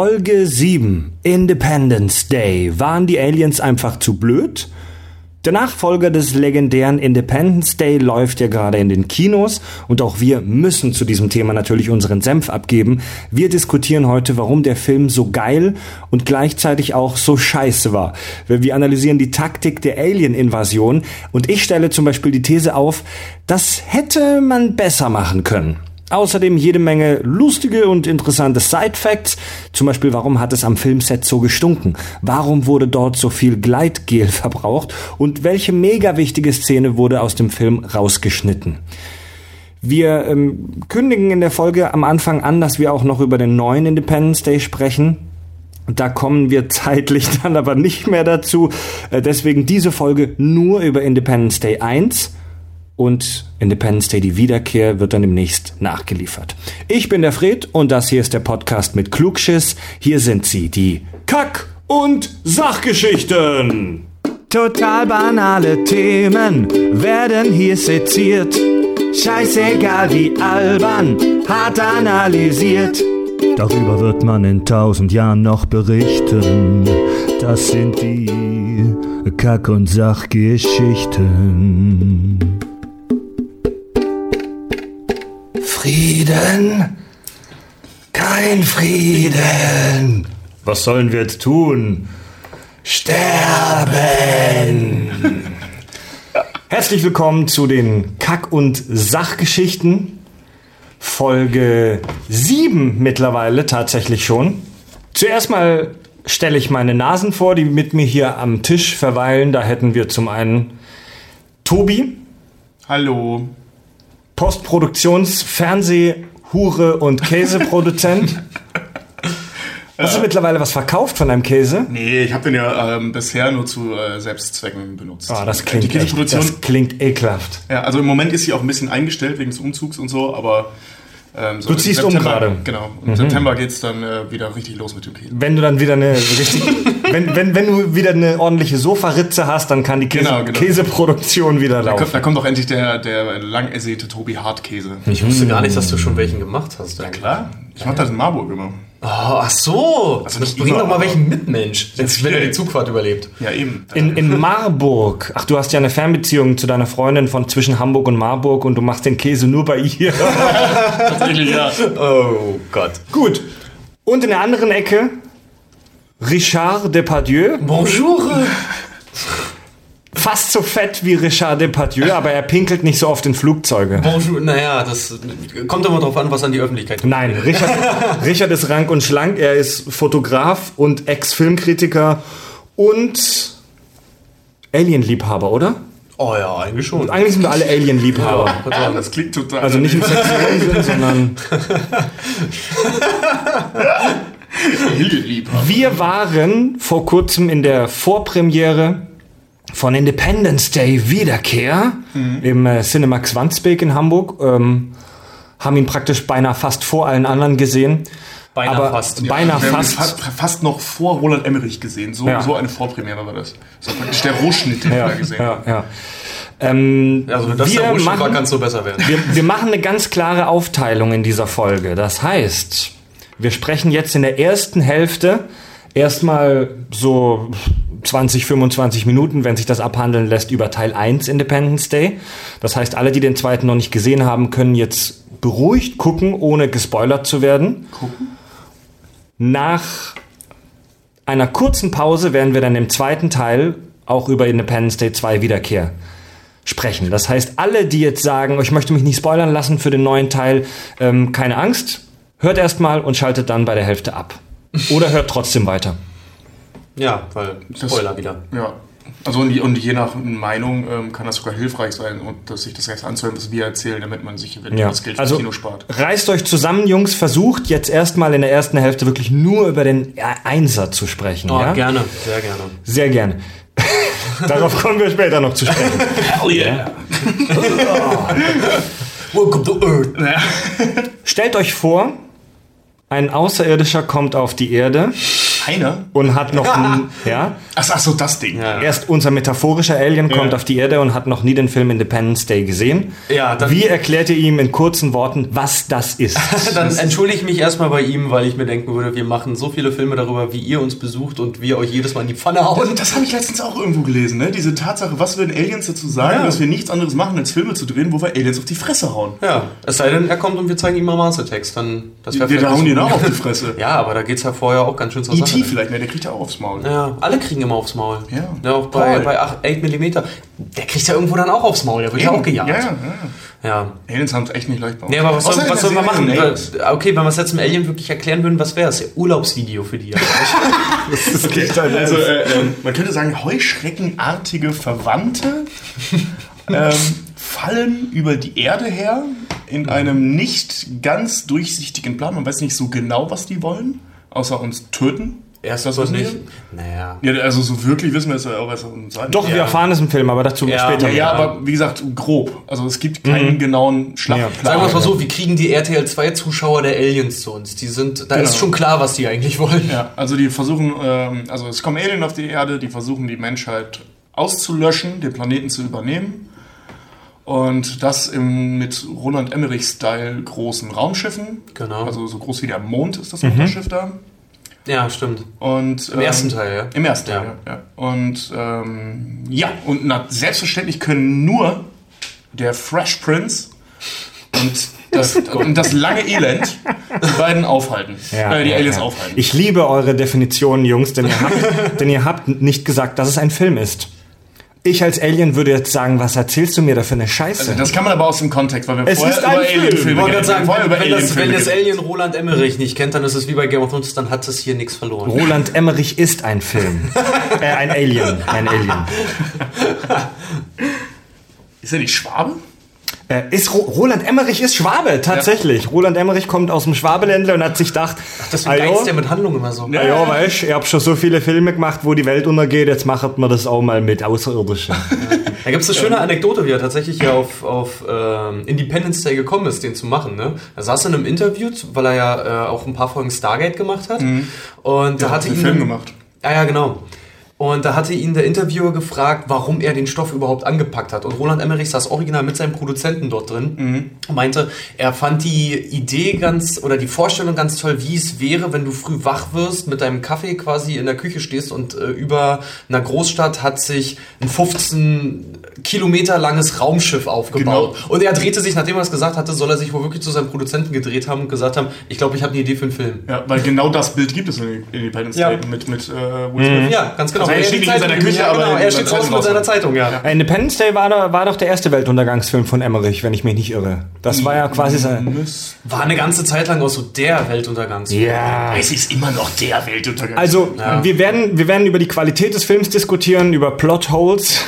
Folge 7 Independence Day. Waren die Aliens einfach zu blöd? Der Nachfolger des legendären Independence Day läuft ja gerade in den Kinos und auch wir müssen zu diesem Thema natürlich unseren Senf abgeben. Wir diskutieren heute, warum der Film so geil und gleichzeitig auch so scheiße war. Wir analysieren die Taktik der Alien-Invasion und ich stelle zum Beispiel die These auf, das hätte man besser machen können. Außerdem jede Menge lustige und interessante Side-Facts. Zum Beispiel, warum hat es am Filmset so gestunken? Warum wurde dort so viel Gleitgel verbraucht? Und welche mega wichtige Szene wurde aus dem Film rausgeschnitten? Wir ähm, kündigen in der Folge am Anfang an, dass wir auch noch über den neuen Independence Day sprechen. Da kommen wir zeitlich dann aber nicht mehr dazu. Äh, deswegen diese Folge nur über Independence Day 1 und Independence Day die Wiederkehr wird dann demnächst nachgeliefert. Ich bin der Fred und das hier ist der Podcast mit Klugschiss. Hier sind sie, die Kack- und Sachgeschichten. Total banale Themen werden hier seziert. Scheißegal wie albern, hart analysiert. Darüber wird man in tausend Jahren noch berichten. Das sind die Kack- und Sachgeschichten. Frieden, kein Frieden. Was sollen wir jetzt tun? Sterben. Herzlich willkommen zu den Kack- und Sachgeschichten. Folge 7 mittlerweile tatsächlich schon. Zuerst mal stelle ich meine Nasen vor, die mit mir hier am Tisch verweilen. Da hätten wir zum einen Tobi. Hallo. Postproduktions-, Fernseh-, Hure- und Käseproduzent. Hast du mittlerweile was verkauft von deinem Käse? Nee, ich habe den ja ähm, bisher nur zu äh, Selbstzwecken benutzt. Ah, das klingt, Die Käseproduktion. echt, das klingt ekelhaft. ja, also im Moment ist sie auch ein bisschen eingestellt wegen des Umzugs und so, aber ähm, so Du ziehst um September- gerade. Mhm. Genau. Im September geht's dann äh, wieder richtig los mit dem Käse. Wenn du dann wieder eine richtig, wenn, wenn, wenn du wieder eine ordentliche Sofaritze hast, dann kann die Käse, Genau, genau. Käseproduktion wieder Da kommt, laufen. da kommt doch endlich der, der lang ersehnte Tobi Hartkäse. Ich wusste gar nicht, dass du schon welchen gemacht hast. eigentlich. Klar, ich mach das in Marburg immer. Oh, ach so. Also nicht bring doch mal welchen mit, Mensch. Jetzt, wenn er die Zugfahrt überlebt. Ja, eben. In, in Marburg. Ach, du hast ja eine Fernbeziehung zu deiner Freundin von zwischen Hamburg und Marburg und du machst den Käse nur bei ihr. Tatsächlich, ja. Oh Gott. Gut. Und in der anderen Ecke Richard Depardieu. Bonjour. Fast so fett wie Richard Depardieu, aber er pinkelt nicht so oft in Flugzeuge. Bonjour. Naja, das kommt immer drauf an, was an die Öffentlichkeit kommt. Nein, Richard, Richard ist rank und schlank. Er ist Fotograf und Ex-Filmkritiker und Alien-Liebhaber, oder? Oh ja, eigentlich schon. Eigentlich sind wir alle Alien-Liebhaber. Ah, das klingt total. Also nicht im sexuellen Sinn, sondern wir waren vor kurzem in der Vorpremiere von Independence Day Wiederkehr im äh, Cinemax Wandsbek in Hamburg. Ähm, haben ihn praktisch beinahe fast vor allen anderen gesehen. Beinahe aber fast. Beinahe Wir haben ihn fast. fa fast noch vor Roland Emmerich gesehen. So, Ja. so eine Vorpremiere war das. Das war praktisch der Rohschnitt, den wir Ja, da gesehen ja, haben. ja. Ähm, Also, das wir, der Rohschnitt war, machen, kann es so besser werden. wir, wir machen eine ganz klare Aufteilung in dieser Folge. Das heißt, wir sprechen jetzt in der ersten Hälfte erstmal so 20, 25 Minuten, wenn sich das abhandeln lässt, über Teil 1 Independence Day. Das heißt, alle, die den zweiten noch nicht gesehen haben, können jetzt beruhigt gucken, ohne gespoilert zu werden. Gucken? Nach einer kurzen Pause werden wir dann im zweiten Teil auch über Independence Day 2 Wiederkehr sprechen. Das heißt, alle, die jetzt sagen, oh, ich möchte mich nicht spoilern lassen für den neuen Teil, ähm, keine Angst, hört erstmal und schaltet dann bei der Hälfte ab. Oder hört trotzdem weiter. Ja, weil Spoiler wieder. Ja. Also und, je- und je nach Meinung ähm, kann das sogar hilfreich sein, und dass sich das erst anzuhören, was wir erzählen, damit man sich eventuell Ja. das Geld fürs Also Kino spart. reißt euch zusammen, Jungs, versucht jetzt erstmal in der ersten Hälfte wirklich nur über den Einser zu sprechen. Oh, ja? gerne, sehr gerne. Sehr gern. Darauf kommen wir später noch zu sprechen. Hell yeah. Welcome to Earth. Stellt euch vor, Ein Außerirdischer kommt auf die Erde Einer? und hat noch, n- ja, Ach, ach so, das Ding. Ja. erst unser metaphorischer Alien kommt Ja. auf die Erde und hat noch nie den Film Independence Day gesehen. Ja, dann- Wie erklärt ihr ihm in kurzen Worten, was das ist? Dann entschuldige ich mich erstmal bei ihm, weil ich mir denken würde, wir machen so viele Filme darüber, wie ihr uns besucht und wir euch jedes Mal in die Pfanne hauen. Das, das habe ich letztens auch irgendwo gelesen, ne? Diese Tatsache, was würden Aliens dazu sagen, Ja. dass wir nichts anderes machen, als Filme zu drehen, wo wir Aliens auf die Fresse hauen. Ja, es sei denn, er kommt und wir zeigen ihm mal Attacks, dann das Wir, hauen ihn auch auf die Fresse. Ja, aber da geht's ja vorher auch ganz schön zur Sache. E.T. vielleicht, ne? Der kriegt ja auch aufs Maul. Ja, alle kriegen immer aufs Maul. Ja. auch bei, Paul. bei 8, 8 mm. Der kriegt ja irgendwo dann auch aufs Maul, der wird ja auch gejagt. Ja, ja, ja. ja. Aliens haben es echt nicht leicht bei uns. Nee, aber was, soll, was sollen wir machen? Aliens. Okay, wenn wir es jetzt im Alien wirklich erklären würden, was wäre es? Urlaubsvideo für die. Okay, also äh, ähm, man könnte sagen, heuschreckenartige Verwandte ähm, fallen über die Erde her in einem nicht ganz durchsichtigen Plan. Man weiß nicht so genau, was die wollen, außer uns töten. Erst das wissen nicht. wir? Naja. Ja, also so wirklich wissen wir es ja auch erst im zweiten. Doch, wir Ja. erfahren es im Film, aber dazu Ja, später. Ja, ja, aber wie gesagt, grob. Also es gibt keinen genauen Schlachtplan. Sagen wir es mal so, wie kriegen die RTL 2 Zuschauer der Aliens zu uns? Die sind, da Genau. ist schon klar, was die eigentlich wollen. Ja, also die versuchen, ähm, also es kommen Alien auf die Erde, die versuchen die Menschheit auszulöschen, den Planeten zu übernehmen. Und das im, mit Roland Emmerich-Style großen Raumschiffen. Genau. Also so groß wie der Mond ist das Raumschiff da. Ja, stimmt. Und, Im ersten Teil, ja. Im ersten Teil, Ja. ja. ja. Und ähm, ja, und na, selbstverständlich können nur der Fresh Prince und das, und das lange Elend die beiden aufhalten. Ja, äh, die ja, Aliens ja. aufhalten. Ich liebe eure Definitionen, Jungs, denn ihr, habt, denn ihr habt nicht gesagt, dass es ein Film ist. Ich als Alien würde jetzt sagen, was erzählst du mir da für eine Scheiße? Also das kann man aber aus dem Kontext, weil wir Es vorher ist ein über Film. Alien-Filme gerade sagen, vorher über wenn, das, wenn das. Alien Roland Emmerich nicht kennt, dann ist es wie bei Game of Thrones, dann hat es hier nichts verloren. Roland Emmerich ist ein Film. äh, ein Alien. Ein Alien. Ist er nicht Schwabe? Äh, ist Ro Roland Emmerich ist Schwabe, tatsächlich. Roland Emmerich kommt aus dem Schwabeländler und hat sich gedacht, Deswegen "Ajo, geizt der mit Handlung immer so. Ja, ja, weißt ich hab schon so viele Filme gemacht, wo die Welt untergeht, jetzt macht man das auch mal mit Außerirdischen. Da gibt es eine schöne Anekdote, wie er tatsächlich ja auf, auf ähm, Independence Day gekommen ist, den zu machen. Ne? Er saß in einem Interview, weil er ja äh, auch ein paar Folgen Stargate gemacht hat. Und da hatte einen ihn Film gemacht. Ja, ja, genau. Und da hatte ihn der Interviewer gefragt, warum er den Stoff überhaupt angepackt hat. Und Roland Emmerich saß original mit seinem Produzenten dort drin und meinte, er fand die Idee ganz oder die Vorstellung ganz toll, wie es wäre, wenn du früh wach wirst, mit deinem Kaffee quasi in der Küche stehst und äh, über einer Großstadt hat sich ein 15 Kilometer langes Raumschiff aufgebaut. Genau. Und er drehte sich, nachdem er das gesagt hatte, soll er sich wohl wirklich zu seinem Produzenten gedreht haben und gesagt haben, ich glaube, ich habe eine Idee für einen Film. Ja, weil genau das Bild gibt es in Independence Ja. Day mit, mit äh, Will Smith. Ja, ganz genau. Also er steht nicht in seiner Zeitung- Küche, ja, aber genau, er steht draußen mit seiner. Zeitung, ja. Independence Day war, doch- war doch der erste Weltuntergangsfilm von Emmerich, wenn ich mich nicht irre. Das war ja quasi sein. War eine ganze Zeit lang auch so der Weltuntergangsfilm. Ja. Es ist immer noch der Weltuntergang. Also, Ja. wir, werden, wir werden über die Qualität des Films diskutieren, über Plotholes.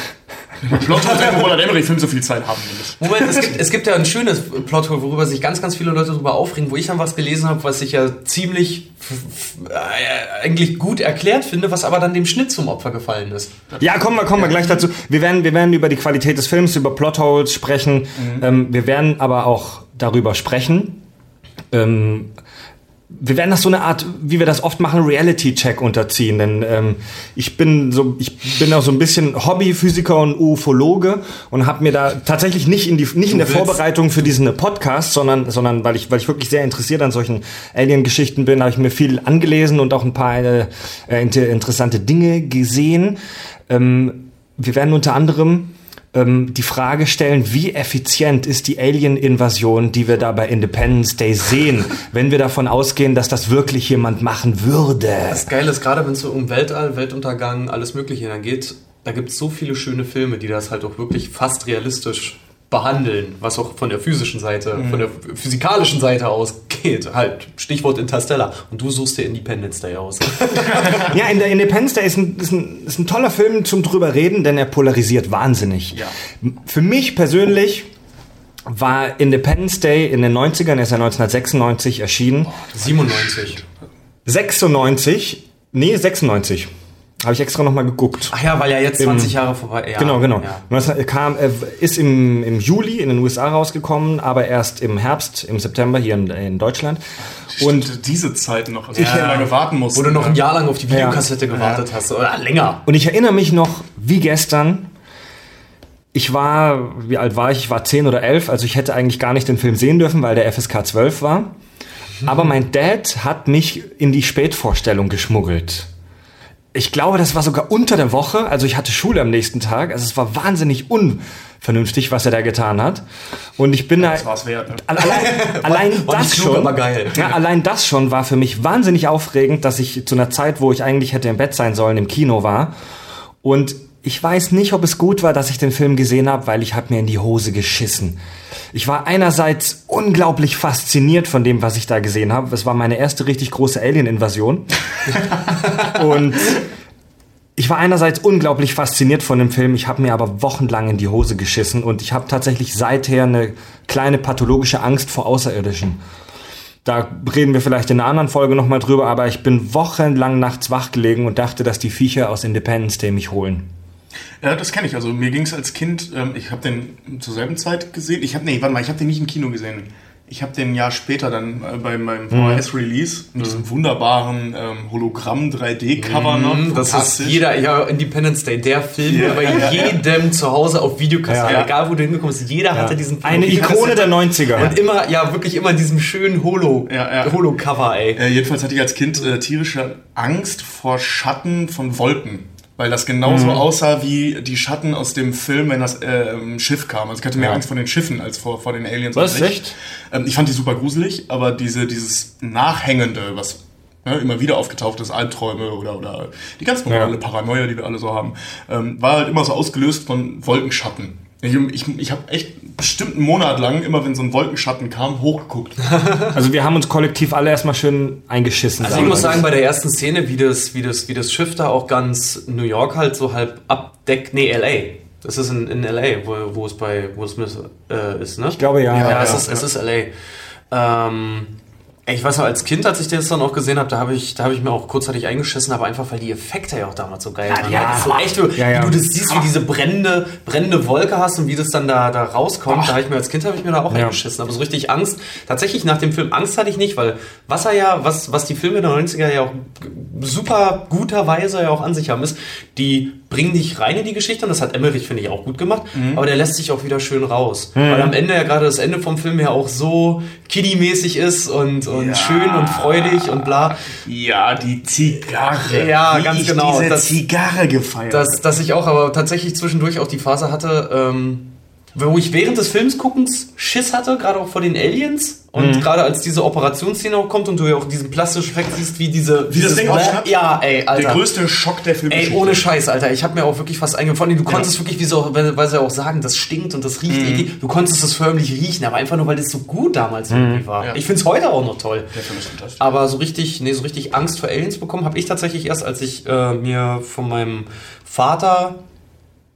Plot hat der Roland Emmerich-Film so viel Zeit haben wir nicht. Moment, es gibt, es gibt ja ein schönes Plothole, worüber sich ganz, ganz viele Leute darüber aufregen, wo ich dann was gelesen habe, was ich ja ziemlich äh, eigentlich gut erklärt finde, was aber dann dem Schnitt zum Opfer gefallen ist. Ja, kommen wir, kommen wir gleich dazu. Wir werden, wir werden über die Qualität des Films, über Plotholes sprechen. Ähm, wir werden aber auch darüber sprechen. Ähm, wir werden das so eine Art, wie wir das oft machen, Reality-Check unterziehen. Denn ähm, ich bin so, ich bin auch so ein bisschen Hobbyphysiker und Ufologe und habe mir da tatsächlich nicht in die, nicht in der Vorbereitung für diesen Podcast, sondern, sondern weil ich, weil ich wirklich sehr interessiert an solchen Alien-Geschichten bin, habe ich mir viel angelesen und auch ein paar äh, inter- interessante Dinge gesehen. Ähm, wir werden unter anderem ähm, die Frage stellen, wie effizient ist die Alien-Invasion, die wir da bei Independence Day sehen, wenn wir davon ausgehen, dass das wirklich jemand machen würde. Das Geile ist, gerade wenn es so um Weltall, Weltuntergang, alles Mögliche dann geht, da gibt es so viele schöne Filme, die das halt auch wirklich fast realistisch behandeln, was auch von der physischen Seite, von der physikalischen Seite ausgeht. Halt, Stichwort Interstellar. Und du suchst dir Independence Day aus. Ja, in der Independence Day ist ein, ist, ein, ist ein toller Film zum drüber reden, denn er polarisiert wahnsinnig. Ja. Für mich persönlich war Independence Day in den 90ern, er ist ja 1996 erschienen. 97. 96, nee, 96. Habe ich extra nochmal geguckt. Ach ja, weil ja jetzt 20 Jahre vorbei. Ja, Genau, genau. Ja. Und das kam, äh, ist im, im Juli in den USA rausgekommen, aber erst im Herbst, im September hier in, in Deutschland. Und Und diese Zeit noch, als ich ja lange warten musste. Wo du noch ein Jahr lang auf die Ja. Videokassette gewartet hast. Oder länger. Und ich erinnere mich noch wie gestern. Ich war, wie alt war ich? Ich war 10 oder 11, also ich hätte eigentlich gar nicht den Film sehen dürfen, weil der FSK 12 war. Aber mein Dad hat mich in die Spätvorstellung geschmuggelt. Ich glaube, das war sogar unter der Woche, also ich hatte Schule am nächsten Tag, also es war wahnsinnig unvernünftig, was er da getan hat. Und ich bin da... Das war's wert. Ne? Allein, allein war das klug, schon, aber geil. Ja, allein das schon war für mich wahnsinnig aufregend, dass ich zu einer Zeit, wo ich eigentlich hätte im Bett sein sollen, im Kino war. Und ich weiß nicht, ob es gut war, dass ich den Film gesehen habe, weil ich habe mir in die Hose geschissen. Ich war einerseits unglaublich fasziniert von dem, was ich da gesehen habe. Es war meine erste richtig große Alien-Invasion. Und ich war einerseits unglaublich fasziniert von dem Film, ich habe mir aber wochenlang in die Hose geschissen und ich habe tatsächlich seither eine kleine pathologische Angst vor Außerirdischen. Da reden wir vielleicht in einer anderen Folge nochmal drüber, aber ich bin wochenlang nachts wach gelegen und dachte, dass die Viecher aus Independence Day mich holen. Ja, das kenne ich. Also mir ging es als Kind, ähm, ich habe den zur selben Zeit gesehen. Ich habe, nee, warte mal, ich habe den nicht im Kino gesehen. Ich habe den ein Jahr später dann äh, bei meinem Mhm. VHS-Release mit diesem wunderbaren ähm, Hologramm-3D-Cover noch. Mhm, Das ist Fantastisch. jeder, ja, Independence Day, der Film, Ja, der bei ja, ja. jedem zu Hause auf Videokassette, Ja. egal wo du hingekommen bist, jeder hatte diesen Film. Eine Ikone der 90er. Und immer, ja, wirklich immer in diesem schönen Holo, Ja, ja. Holo-Cover, ey. Äh, jedenfalls hatte ich als Kind äh, tierische Angst vor Schatten von Wolken. Weil das genauso Mhm. aussah wie die Schatten aus dem Film, wenn das äh, Schiff kam. Also ich hatte mehr Ja. Angst vor den Schiffen als vor, vor den Aliens. Was, sich. echt? Ähm, ich fand die super gruselig, aber diese, dieses Nachhängende, was ne, immer wieder aufgetaucht ist, Albträume oder, oder die ganz normale Ja. Paranoia, die wir alle so haben, ähm, war halt immer so ausgelöst von Wolkenschatten. Ich, ich, ich habe echt bestimmt einen Monat lang, immer wenn so ein Wolkenschatten kam, hochgeguckt. Also wir haben uns kollektiv alle erstmal schön eingeschissen. Also ich muss sagen, bei der ersten Szene, wie das, wie das, wie das Schiff da auch ganz New York halt so halb abdeckt, nee, L.A. Das ist in, in L.A., wo, wo es bei Will Smith äh, ist, ne? ich glaube ja. Ja, Ja, es, ja, ist, ja. es ist L.A. Ähm, ich weiß noch, als Kind, als ich das dann auch gesehen habe, da habe ich, da habe ich mir auch kurzzeitig eingeschissen, aber einfach, weil die Effekte ja auch damals so geil waren. ja. Das ist so echt, wie, Ja, ja. du das siehst, wie diese brennende, brennende Wolke hast und wie das dann da, da rauskommt. Da habe ich mir als Kind habe ich mir da auch Ja. eingeschissen. Aber so richtig Angst, tatsächlich nach dem Film Angst hatte ich nicht, weil was er ja, was, was die Filme der 90er ja auch super guterweise ja auch an sich haben, ist, die bringen dich rein in die Geschichte und das hat Emmerich, finde ich, auch gut gemacht, aber der lässt sich auch wieder schön raus. Weil am Ende ja gerade das Ende vom Film ja auch so kiddie-mäßig ist und, und Ja. schön und freudig und bla. Ja, die Zigarre. Ja, Wie ganz ich genau. Diese Das- Zigarre gefeiert. Dass, dass ich auch aber tatsächlich zwischendurch auch die Phase hatte, ähm, wo ich während des Films guckens Schiss hatte, gerade auch vor den Aliens. Und Mhm. gerade als diese Operationsszene auch kommt und du ja auch diesen plastischen Effekt siehst, wie diese... Wie das Ding aufschnappt? Ja, ey, Alter. der größte Schock der Ey, Filmgeschichte. ohne Scheiß, Alter. Ich habe mir auch wirklich fast allem, du konntest wirklich, wie so, weil sie auch sagen, das stinkt und das riecht Mhm. eklig. Du konntest es förmlich riechen, aber einfach nur, weil es so gut damals irgendwie war. Mhm. Ja. Ich find's heute auch noch toll. Der Film ist fantastisch. Aber so richtig, nee, so richtig Angst vor Aliens bekommen habe ich tatsächlich erst, als ich äh, mir von meinem Vater,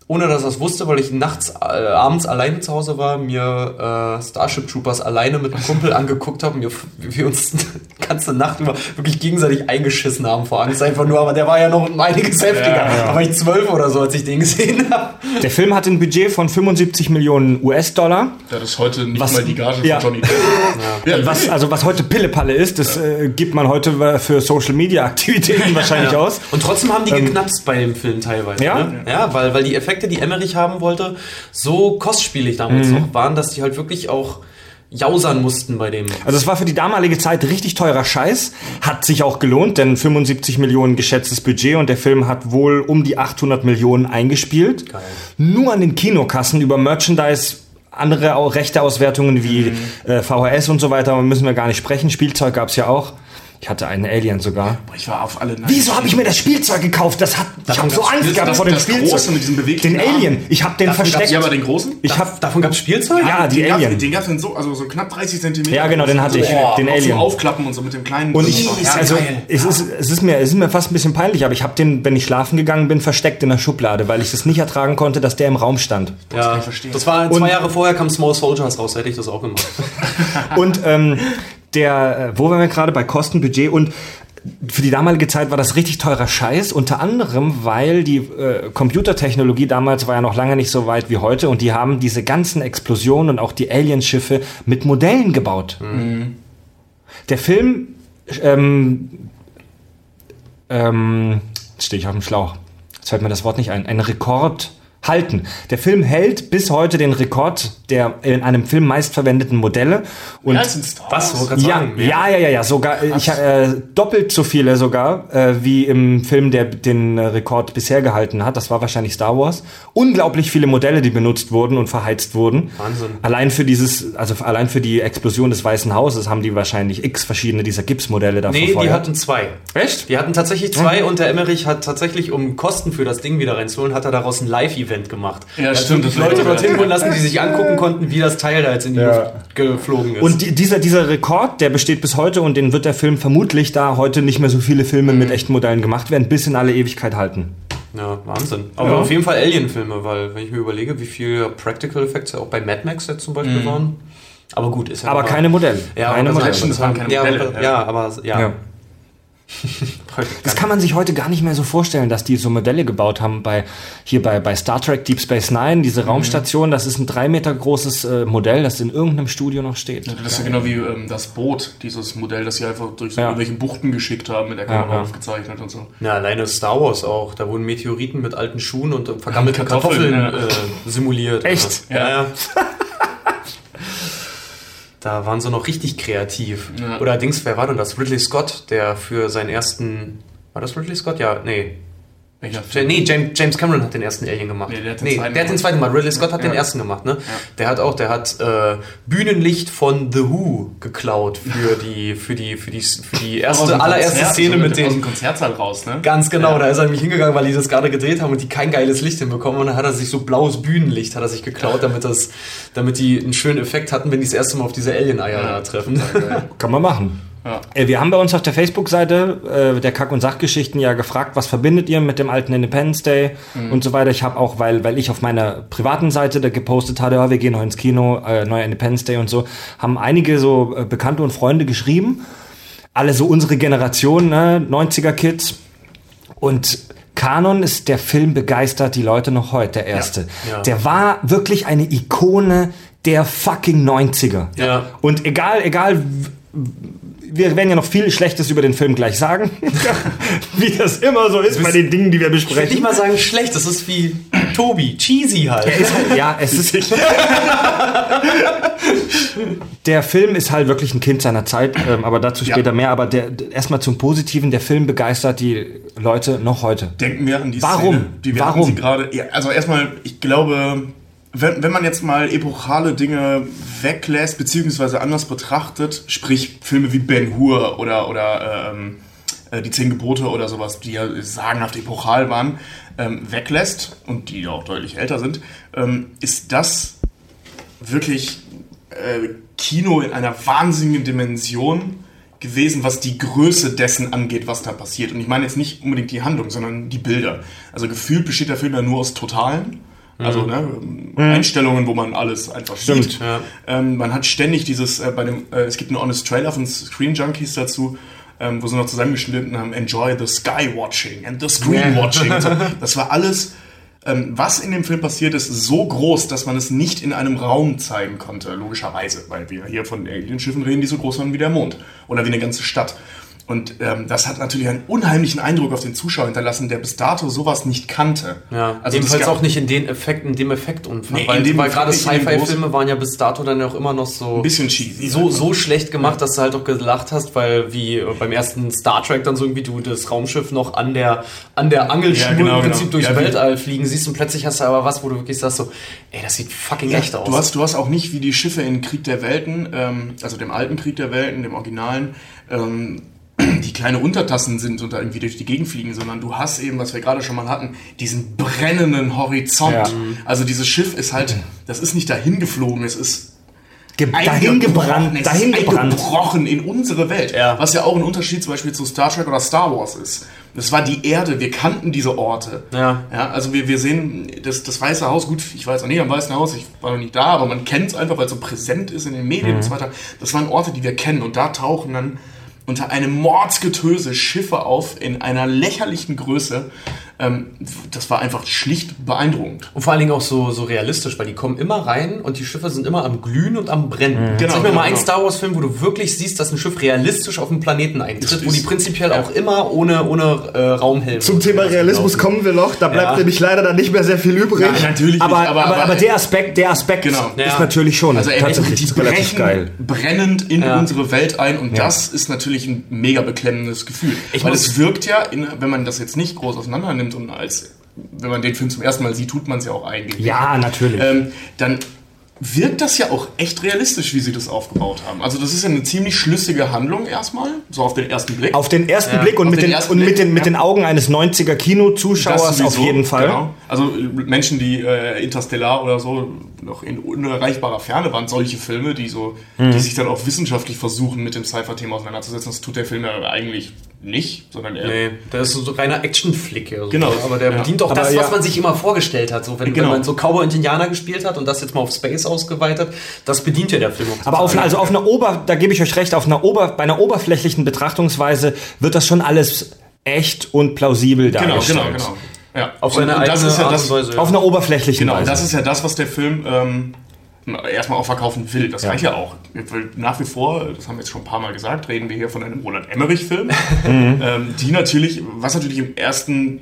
ohne dass er es wusste, weil ich nachts, äh, abends alleine zu Hause war, mir äh, Starship Troopers alleine mit einem Kumpel angeguckt habe, mir, wie wir uns die ganze Nacht über wirklich gegenseitig eingeschissen haben vor Angst einfach nur, aber der war ja noch um einiges heftiger. Ja, ja. Da war ich zwölf oder so, als ich den gesehen habe. Der Film hat ein Budget von 75 Millionen US-Dollar. Das ist heute nicht Was- mal die Gage Ja. von Johnny Depp. ja. Was, also was heute Pillepalle ist, das äh, gibt man heute für Social Media Aktivitäten wahrscheinlich Ja. aus. Und trotzdem haben die geknapst bei dem Film teilweise. Ähm, Ja? Ne? ja weil, weil die Effekte, die Emmerich haben wollte, so kostspielig damals Mhm. noch waren, dass die halt wirklich auch jausern mussten bei dem. Also es war für die damalige Zeit richtig teurer Scheiß, hat sich auch gelohnt, denn 75 Millionen geschätztes Budget und der Film hat wohl um die 800 Millionen eingespielt. Geil. Nur an den Kinokassen über Merchandise, andere auch Rechteauswertungen wie äh, VHS und so weiter, müssen wir gar nicht sprechen. Spielzeug gab's ja auch. Ich hatte einen Alien sogar. Ich war auf alle Wieso habe ich mir das Spielzeug gekauft? Das hat, ich habe so gab's- Angst das- gehabt das- vor dem das Spielzeug. große mit diesem beweglichen den Arm. Alien. Ich habe den Davon versteckt. gab's ja aber den großen? ich habe Davon gab es Spielzeug? Ja, die den gab's- Alien. Den gab es so, also so knapp 30 Zentimeter. Ja, genau, den hatte ich, So, den Alien. Zum Aufklappen und so mit dem kleinen. Und ich, so, ja, also, es ist, es ist mir, es ist mir fast ein bisschen peinlich, aber ich habe den, wenn ich schlafen gegangen bin, versteckt in der Schublade, weil ich das nicht ertragen konnte, dass der im Raum stand. ja. kann ich verstehen. Das war Und- zwei Jahre vorher kam Small Soldiers raus, hätte ich das auch gemacht. Und ähm, der, äh, wo waren wir gerade? Bei Kosten, Budget und für die damalige Zeit war das richtig teurer Scheiß, unter anderem, weil die äh, Computertechnologie damals war ja noch lange nicht so weit wie heute. Und die haben diese ganzen Explosionen und auch die Alienschiffe mit Modellen gebaut. Mhm. Der Film, ähm, ähm, stehe ich auf dem Schlauch, jetzt fällt mir das Wort nicht ein, ein Rekord halten. Der Film hält bis heute den Rekord der in einem Film meistverwendeten Modelle. Und Ja, Was? Ja, ja, ja, ja, ja, sogar ich, äh, doppelt so viele sogar äh, wie im Film, der den äh, Rekord bisher gehalten hat. Das war wahrscheinlich Star Wars. Unglaublich viele Modelle, die benutzt wurden und verheizt wurden. Wahnsinn. Allein für dieses, also allein für die Explosion des Weißen Hauses haben die wahrscheinlich x verschiedene dieser Gipsmodelle da Nee, die hatten zwei. Echt? Die hatten tatsächlich zwei und der Emmerich hat tatsächlich, um Kosten für das Ding wieder reinzuholen, hat er daraus ein Live-Event gemacht. Ja, hat stimmt, das Leute dorthin ja. holen lassen, die sich angucken konnten, wie das Teil da jetzt in die Ja. Luft geflogen ist. Und die, dieser, dieser Rekord, der besteht bis heute und den wird der Film vermutlich, da heute nicht mehr so viele Filme mit echten Modellen gemacht werden, bis in alle Ewigkeit halten. ja, Wahnsinn. Aber auf jeden Fall Alien-Filme, weil wenn ich mir überlege, wie viel Practical Effects ja auch bei Mad Max jetzt zum Beispiel waren. Aber gut, ist ja Aber keine Modelle. Ja, keine aber Modelle. waren keine ja, Modelle, aber- ja. ja, aber ja. Ja. Das kann man sich heute gar nicht mehr so vorstellen, dass die so Modelle gebaut haben bei hier bei, bei Star Trek Deep Space Nine, diese Raumstation, das ist ein drei Meter großes äh, Modell, das in irgendeinem Studio noch steht. Das ist ja genau wie ähm, das Boot, dieses Modell, das sie einfach durch so Ja. irgendwelche Buchten geschickt haben, mit der Kamera Ja, ja. aufgezeichnet und so. Ja, alleine Star Wars auch. Da wurden Meteoriten mit alten Schuhen und äh, vergammelte Kartoffeln, Kartoffeln, ja. äh, simuliert. Echt? Ja, ja. da waren sie noch richtig kreativ. Ja. Oder Dings, wer war denn das? Ridley Scott, der für seinen ersten. War das Ridley Scott? Ja, nee. Welcher Ja, Nee, James, James Cameron hat den ersten Alien gemacht. Nee, der hat den nee, zweiten der hat den zweiten gemacht. Ridley Scott hat den Ja. ersten gemacht, ne? Der hat auch, der hat äh, Bühnenlicht von The Who geklaut für die, für die, für die, für die Aus erste, dem allererste Konzert, Szene so mit Aus dem den. Konzertsaal raus, ne? Ganz genau, Ja. da ist er nämlich hingegangen, weil die das gerade gedreht haben und die kein geiles Licht hinbekommen und dann hat er sich so blaues Bühnenlicht hat er sich geklaut, damit das, damit die einen schönen Effekt hatten, wenn die das erste Mal auf diese Alien-Eier da treffen. Kann man machen. Ja. Äh, Wir haben bei uns auf der Facebook-Seite äh, der Kack- und Sachgeschichten ja gefragt, was verbindet ihr mit dem alten Independence Day und so weiter. Ich habe auch, weil, weil ich auf meiner privaten Seite da gepostet hatte, ja, wir gehen heute ins Kino, äh, neuer Independence Day und so, haben einige so äh, Bekannte und Freunde geschrieben. Alle so unsere Generation, ne? 90er-Kids. Und Kanon ist der Film begeistert die Leute noch heute, der erste. Ja. Der war wirklich eine Ikone der fucking 90er. Ja. Und egal, egal, wir werden ja noch viel Schlechtes über den Film gleich sagen. wie das immer so ist bei den Dingen, die wir Ich will nicht besprechen. mal sagen schlecht, das ist wie Tobi, cheesy halt. Halt, ja, es ist. der Film ist halt wirklich ein Kind seiner Zeit, ähm, aber dazu Ja. später mehr. Aber der, erstmal zum Positiven, der Film begeistert die Leute noch heute. Denken wir an die Warum? Szene, die wir Warum? gerade. Ja, also erstmal, ich glaube, wenn, wenn man jetzt mal epochale Dinge weglässt, beziehungsweise anders betrachtet, sprich Filme wie Ben Hur oder, oder ähm, äh, die Zehn Gebote oder sowas, die ja sagenhaft epochal waren, ähm, weglässt und die ja auch deutlich älter sind, ähm, ist das wirklich äh, Kino in einer wahnsinnigen Dimension gewesen, was die Größe dessen angeht, was da passiert. Und ich meine jetzt nicht unbedingt die Handlung, sondern die Bilder. Also gefühlt besteht der Film ja nur aus Totalen. Also ne, Einstellungen, wo man alles einfach Stimmt, sieht. ja. Ähm, man hat ständig dieses, äh, bei dem, äh, es gibt einen Honest Trailer von Screen Junkies dazu, ähm, wo sie noch zusammengeschnitten haben, Enjoy the Sky Watching and the Screen Watching. und so. Das war alles, ähm, was in dem Film passiert ist, so groß, dass man es nicht in einem Raum zeigen konnte, logischerweise, weil wir hier von Alienschiffen reden, die so groß waren wie der Mond oder wie eine ganze Stadt. Und ähm, das hat natürlich einen unheimlichen Eindruck auf den Zuschauer hinterlassen, der bis dato sowas nicht kannte. Ja, also jedenfalls auch nicht in den Effekten, in dem Effektumfang. Nee, weil in dem weil Effekt gerade Sci-Fi-Filme waren ja bis dato dann auch immer noch so. Ein bisschen cheesy. So, so schlecht gemacht, dass du halt auch gelacht hast, weil wie äh, beim ersten Star Trek dann so irgendwie du das Raumschiff noch an der, an der Angelschnur Ja, genau, im Prinzip genau. durchs Ja, Weltall fliegen siehst und plötzlich hast du aber was, wo du wirklich sagst so, ey, das sieht fucking echt aus. Du hast, du hast auch nicht wie die Schiffe in Krieg der Welten, ähm, also dem alten Krieg der Welten, dem Originalen, ähm, die kleine Untertassen sind und da irgendwie durch die Gegend fliegen, sondern du hast eben, was wir gerade schon mal hatten, diesen brennenden Horizont. Ja. Also dieses Schiff ist halt, das ist nicht dahin geflogen, es ist Ge dahin gebrannt, es dahin ist gebrannt. eingebrochen in unsere Welt. Ja. Was ja auch ein Unterschied zum Beispiel zu Star Trek oder Star Wars ist. Das war die Erde, wir kannten diese Orte. Ja. Ja, also wir, wir sehen das, das Weiße Haus, gut, ich jetzt auch nicht am Weißen Haus, ich war noch nicht da, aber man kennt es einfach, weil es so präsent ist in den Medien und so weiter. Das waren Orte, die wir kennen und da tauchen dann unter einem Mordsgetöse Schiffe auf in einer lächerlichen Größe. Ähm, das war einfach schlicht beeindruckend. Und vor allen Dingen auch so, so realistisch, weil die kommen immer rein und die Schiffe sind immer am Glühen und am Brennen. Genau, Sag mir genau, mal einen genau. Star Wars Film, wo du wirklich siehst, dass ein Schiff realistisch auf dem Planeten eintritt, wo die prinzipiell ja. auch immer ohne, ohne äh, Raumhelm. Zum Thema Realismus kommen wir noch. Da bleibt Ja. nämlich leider dann nicht mehr sehr viel übrig. Nein, natürlich aber, nicht, aber, aber- aber, aber- der Aspekt, der Aspekt Genau. ist Ja. natürlich schon Also er tatsächlich die relativ brechen geil. brennend in Ja. unsere Welt ein und Ja. das ist natürlich ein mega beklemmendes Gefühl. Ich Weil es wirkt ja, in, wenn man das jetzt nicht groß auseinander nimmt und als wenn man den Film zum ersten Mal sieht, tut man es ja auch eigentlich. Ja, natürlich. ähm, dann wirkt das ja auch echt realistisch, wie sie das aufgebaut haben. Also das ist ja eine ziemlich schlüssige Handlung erstmal, so auf den ersten Blick. auf den ersten Ja, Blick und, mit den den, und mit Blick, den, mit den Augen eines 90er Kinozuschauers auf jeden Fall. Genau. Also Menschen, die äh, Interstellar oder so noch in unerreichbarer Ferne waren, solche Filme, die so, Mhm. die sich dann auch wissenschaftlich versuchen, mit dem Sci-Fi-Thema auseinanderzusetzen. Das tut der Film ja eigentlich nicht, sondern er. Nee, das ist so ein reiner Actionflick. Ja, so. Genau. Aber der Ja. bedient auch Aber das, ja. was man sich immer vorgestellt hat. So, wenn, Genau. wenn man so Cowboy und Indianer gespielt hat und das jetzt mal auf Space ausgeweitet, das bedient ja der Film auch Aber auf, also auf einer Ober, da gebe ich euch recht, auf einer Ober, bei einer oberflächlichen Betrachtungsweise wird das schon alles echt und plausibel Genau, dargestellt. genau, genau. Ja. auf seine Und- und das ist ja Art das, und Weise. ja. Auf einer oberflächlichen Genau, Weise. das ist ja das, was der Film ähm, erstmal auch verkaufen will. Das Ja. reicht ja auch. Nach wie vor, das haben wir jetzt schon ein paar Mal gesagt, reden wir hier von einem Roland Emmerich-Film, Mhm. ähm, die natürlich, was natürlich im ersten,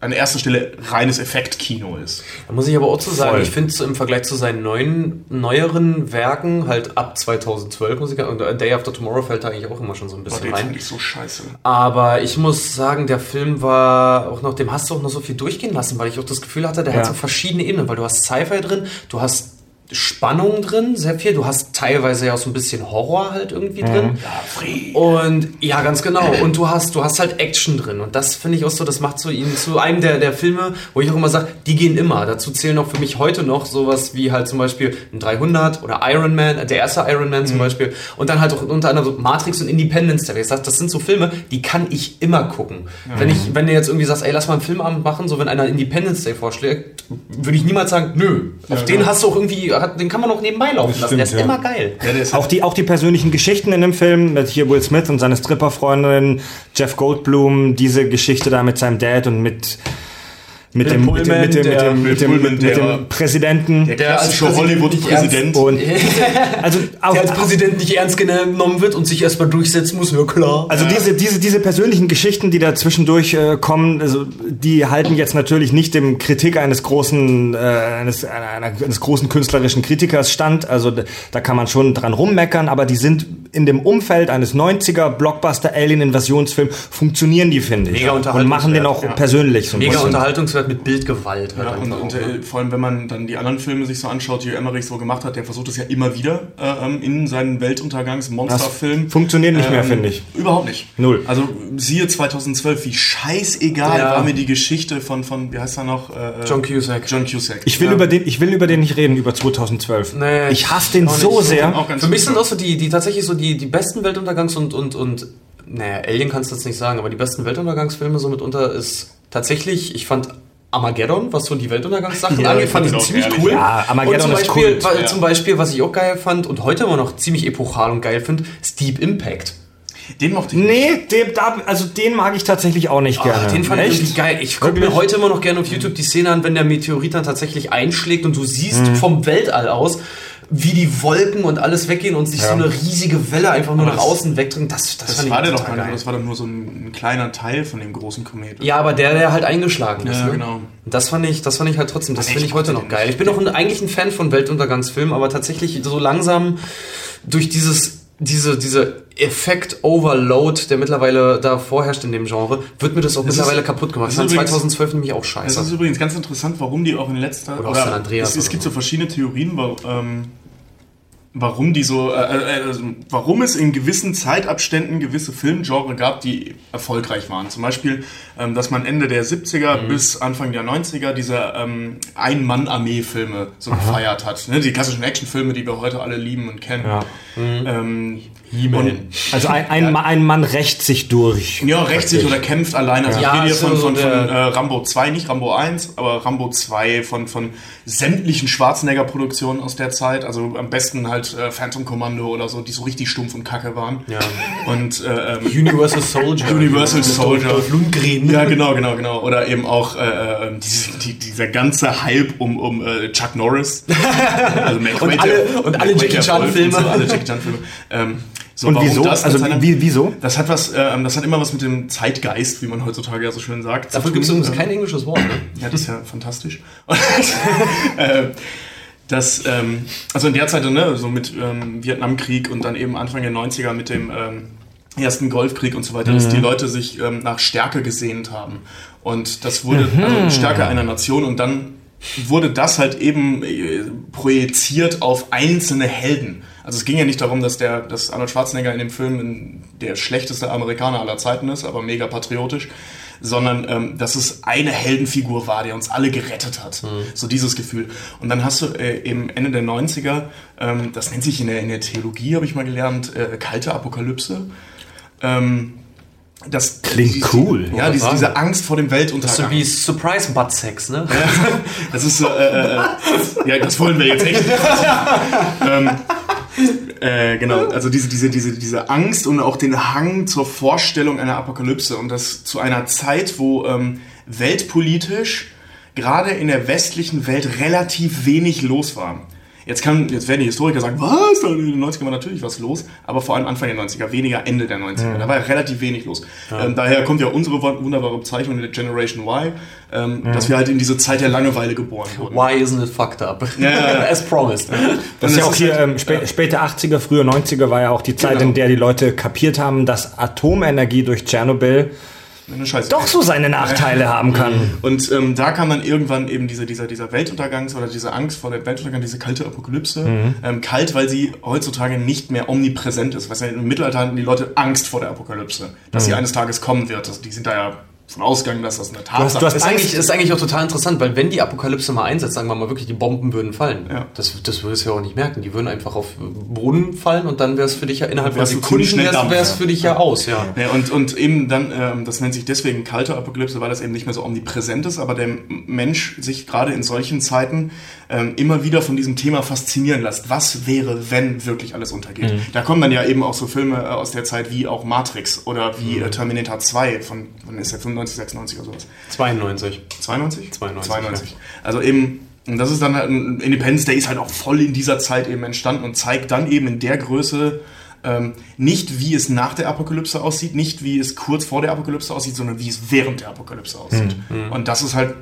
an erster Stelle reines Effektkino ist. Da muss ich aber auch zu sagen, Voll. ich finde im Vergleich zu seinen neuen, neueren Werken, halt ab 2012 muss ich sagen, Day After Tomorrow fällt da eigentlich auch immer schon so ein bisschen den rein. finde ich so scheiße. Aber ich muss sagen, der Film war auch noch, dem hast du auch noch so viel durchgehen lassen, weil ich auch das Gefühl hatte, der Ja. hat so verschiedene Ebenen, weil du hast Sci-Fi drin, du hast Spannung drin, sehr viel, du hast teilweise ja auch so ein bisschen Horror halt irgendwie drin. Und ja, ganz genau. Und du hast, du hast halt Action drin. Und das finde ich auch so, das macht so ihn zu einem der, der Filme, wo ich auch immer sage, die gehen immer. Dazu zählen auch für mich heute noch sowas wie halt zum Beispiel ein 300 oder Iron Man, äh, der erste Iron Man zum Beispiel. Und dann halt auch unter anderem so Matrix und Independence Day. Ich sag, das sind so Filme, die kann ich immer gucken. Wenn ich, wenn du jetzt irgendwie sagst, ey, lass mal einen Filmabend machen, so wenn einer Independence Day vorschlägt, würde ich niemals sagen, nö. Auf den hast du auch irgendwie, hat, den kann man auch nebenbei laufen lassen. Der ist stimmt, ja. immer geil. Ja, ist Auch die, auch die persönlichen Geschichten in dem Film, mit hier Will Smith und seine Stripperfreundin, Jeff Goldblum, diese Geschichte da mit seinem Dad und mit, mit, dem, mit, dem, Pullman, mit, dem, mit, der- dem, mit, dem, mit der- dem Präsidenten. der Der als klassische Präsident Hollywood-Präsident. Also auch, Der als Präsident nicht ernst genommen wird und sich erstmal durchsetzen muss, ja klar. Also diese, diese, diese persönlichen Geschichten, die da zwischendurch äh, kommen, also die halten jetzt natürlich nicht dem Kritik eines großen, äh, eines, einer, eines großen künstlerischen Kritikers stand. Also da, kann man schon dran rummeckern, aber die sind in dem Umfeld eines 90er Blockbuster Alien Invasionsfilm funktionieren die, finde ich. Mega und machen den auch ja. persönlich so ein Mega bisschen. Unterhaltungswert mit Bildgewalt. Halt Ja, und, einfach und auch, ne? äh, vor allem, wenn man dann die anderen Filme sich so anschaut, die Emmerich so gemacht hat, der versucht das ja immer wieder äh, ähm, in seinen Weltuntergangs-Monsterfilm. funktioniert nicht mehr, finde ich. Überhaupt nicht. Null. Also siehe 2012, wie scheißegal Ja. war mir die Geschichte von, von wie heißt er noch? Äh, John Cusack. John Cusack. Ich will, Ja. über den, ich will über den nicht reden, über 2012. Nee, ich hasse den auch nicht. so sehr. Auch Für mich sind auch so die, die tatsächlich so die, die besten Weltuntergangs- und, und, und, naja, Alien kannst du jetzt nicht sagen, aber die besten Weltuntergangsfilme so mitunter ist tatsächlich, ich fand Armageddon, was so die Weltuntergangssachen Ja, angeht, ich fand ich ziemlich ehrlich. cool. Ja, Armageddon und zum ist Beispiel, Kult. wa- Ja. zum Beispiel, was ich auch geil fand und heute immer noch ziemlich epochal und geil finde, ist Deep Impact. Den mochte ich nicht. Nee, dem, da, also den mag ich tatsächlich auch nicht gerne. Ach, den fand ich Echt? irgendwie geil. Ich gucke mir heute immer noch gerne auf YouTube die Szene an, wenn der Meteorit dann tatsächlich einschlägt und du siehst Mhm. vom Weltall aus, wie die Wolken und alles weggehen und sich Ja. so eine riesige Welle einfach nur Aber nach das- außen wegdrücken. Das, das, Das war der doch gar nicht. Das war doch nur so ein, ein kleiner Teil von dem großen Kometen. Ja, aber der, der halt eingeschlagen ist. Ja, ne? genau. Das fand ich, das fand ich halt trotzdem, das finde ich heute noch geil. Ich bin auch ein, eigentlich ein Fan von Weltuntergangsfilmen, aber tatsächlich so langsam durch dieses, diese, diese Effekt-Overload, der mittlerweile da vorherrscht in dem Genre, wird mir das auch Das mittlerweile ist- kaputt gemacht. das Das ist war übrigens- 2012 nämlich auch Es scheiße. ist übrigens ganz interessant, warum die auch in letzter Oder San Andreas Es, es oder gibt so. verschiedene Theorien, ähm, warum die so, äh, äh, also, warum es in gewissen Zeitabständen gewisse Filmgenre gab, die erfolgreich waren. Zum Beispiel, ähm, dass man Ende der 70er Mhm. bis Anfang der 90er diese ähm, Ein-Mann-Armee-Filme so gefeiert hat. Ne? Die klassischen Actionfilme, die wir heute alle lieben und kennen. Ja. Ähm, He-Man. Also ein, ein, Ma- ein Mann rächt sich durch. Ja, rächt sich oder kämpft allein. Also Ja, ich rede hier so von, von, der- von äh, Rambo 2, nicht Rambo 1, aber Rambo 2 von, von sämtlichen Schwarzenegger-Produktionen aus der Zeit. Also am besten halt äh, Phantom Commando oder so, die so richtig stumpf und kacke waren. Ja. Und äh, ähm, Universal Soldier. Universal Soldier. Lundgren. Ja, genau, genau, genau. Oder eben auch äh, äh, diese, die, dieser ganze Hype um, um äh, Chuck Norris. Also Mac Und alle- und alle Jackie Waiter Chan Wolf Filme. und So, alle Jackie Chan Filme. Ähm, so, Und wieso? Das, Also das, hat, wie, wieso? das hat was, ähm, das hat immer was mit dem Zeitgeist, wie man heutzutage ja so schön sagt. Dafür gibt es übrigens kein englisches Wort. Ne? Ja, das ist ja fantastisch. Und, äh, das, ähm, also in der Zeit, ne, so mit ähm, Vietnamkrieg und dann eben Anfang der 90er mit dem ähm, ersten Golfkrieg und so weiter, dass die Leute sich ähm, nach Stärke gesehnt haben. Und das wurde also Stärke einer Nation und dann wurde das halt eben äh, projiziert auf einzelne Helden. Also es ging ja nicht darum, dass der, dass Arnold Schwarzenegger in dem Film der schlechteste Amerikaner aller Zeiten ist, aber mega patriotisch, sondern ähm, dass es eine Heldenfigur war, der uns alle gerettet hat. So dieses Gefühl. Und dann hast du äh, eben Ende der 90er, ähm, das nennt sich in der, in der Theologie, habe ich mal gelernt, äh, kalte Apokalypse. Ähm, das Klingt die- cool. Ja, diese, diese Angst vor dem Das ist Weltuntergang. so wie Surprise Butt Sex, ne? Das ist so, äh, äh, ja, das wollen wir jetzt echt. nicht. ähm, äh, genau, also diese, diese, diese, diese Angst und auch den Hang zur Vorstellung einer Apokalypse und das zu einer Zeit, wo ähm, weltpolitisch gerade in der westlichen Welt relativ wenig los war. Jetzt, kann, jetzt werden die Historiker sagen, was, in den 90ern war natürlich was los, aber vor allem Anfang der 90er, weniger Ende der 90er. Da war ja relativ wenig los. Ähm, daher kommt ja unsere wun- wunderbare Bezeichnung der Generation Y, ähm, dass wir halt in diese Zeit der Langeweile geboren wurden. Why isn't it fucked up? Ja, ja, ja. As promised. Das ist ja auch hier halt- ähm, spä späte 80er, frühe 90er war ja auch die Zeit, Genau. in der die Leute kapiert haben, dass Atomenergie durch Tschernobyl Eine Scheiße. doch so seine Nachteile haben kann. Und ähm, da kam dann irgendwann eben diese, dieser, dieser Weltuntergangs- oder diese Angst vor dem Weltuntergang, diese kalte Apokalypse. Ähm, kalt, weil sie heutzutage nicht mehr omnipräsent ist. Weißt du, im Mittelalter hatten die Leute Angst vor der Apokalypse, dass sie eines Tages kommen wird. Also die sind da ja von ausgegangen, dass das eine Tatsache hast- du hast Das ist eigentlich, ist eigentlich auch total interessant, weil wenn die Apokalypse mal einsetzt, sagen wir mal wirklich, die Bomben würden fallen. Ja. Das, das würdest du ja auch nicht merken. Die würden einfach auf Boden fallen und dann wäre es für dich ja innerhalb von Sekunden wäre es ja. für dich ja aus. Ja. Ja, und, und eben dann, ähm, das nennt sich deswegen kalte Apokalypse, weil das eben nicht mehr so omnipräsent ist, aber der Mensch sich gerade in solchen Zeiten ähm, immer wieder von diesem Thema faszinieren lässt. Was wäre, wenn wirklich alles untergeht? Da kommen dann ja eben auch so Filme äh, aus der Zeit wie auch Matrix oder wie äh, Terminator 2 von, wann ist der, 95, 96 oder sowas. 92. 92? 92, 92. Also eben, und das ist dann halt, ein Independence Day ist halt auch voll in dieser Zeit eben entstanden und zeigt dann eben in der Größe ähm, nicht, wie es nach der Apokalypse aussieht, nicht wie es kurz vor der Apokalypse aussieht, sondern wie es während der Apokalypse aussieht. Und das ist halt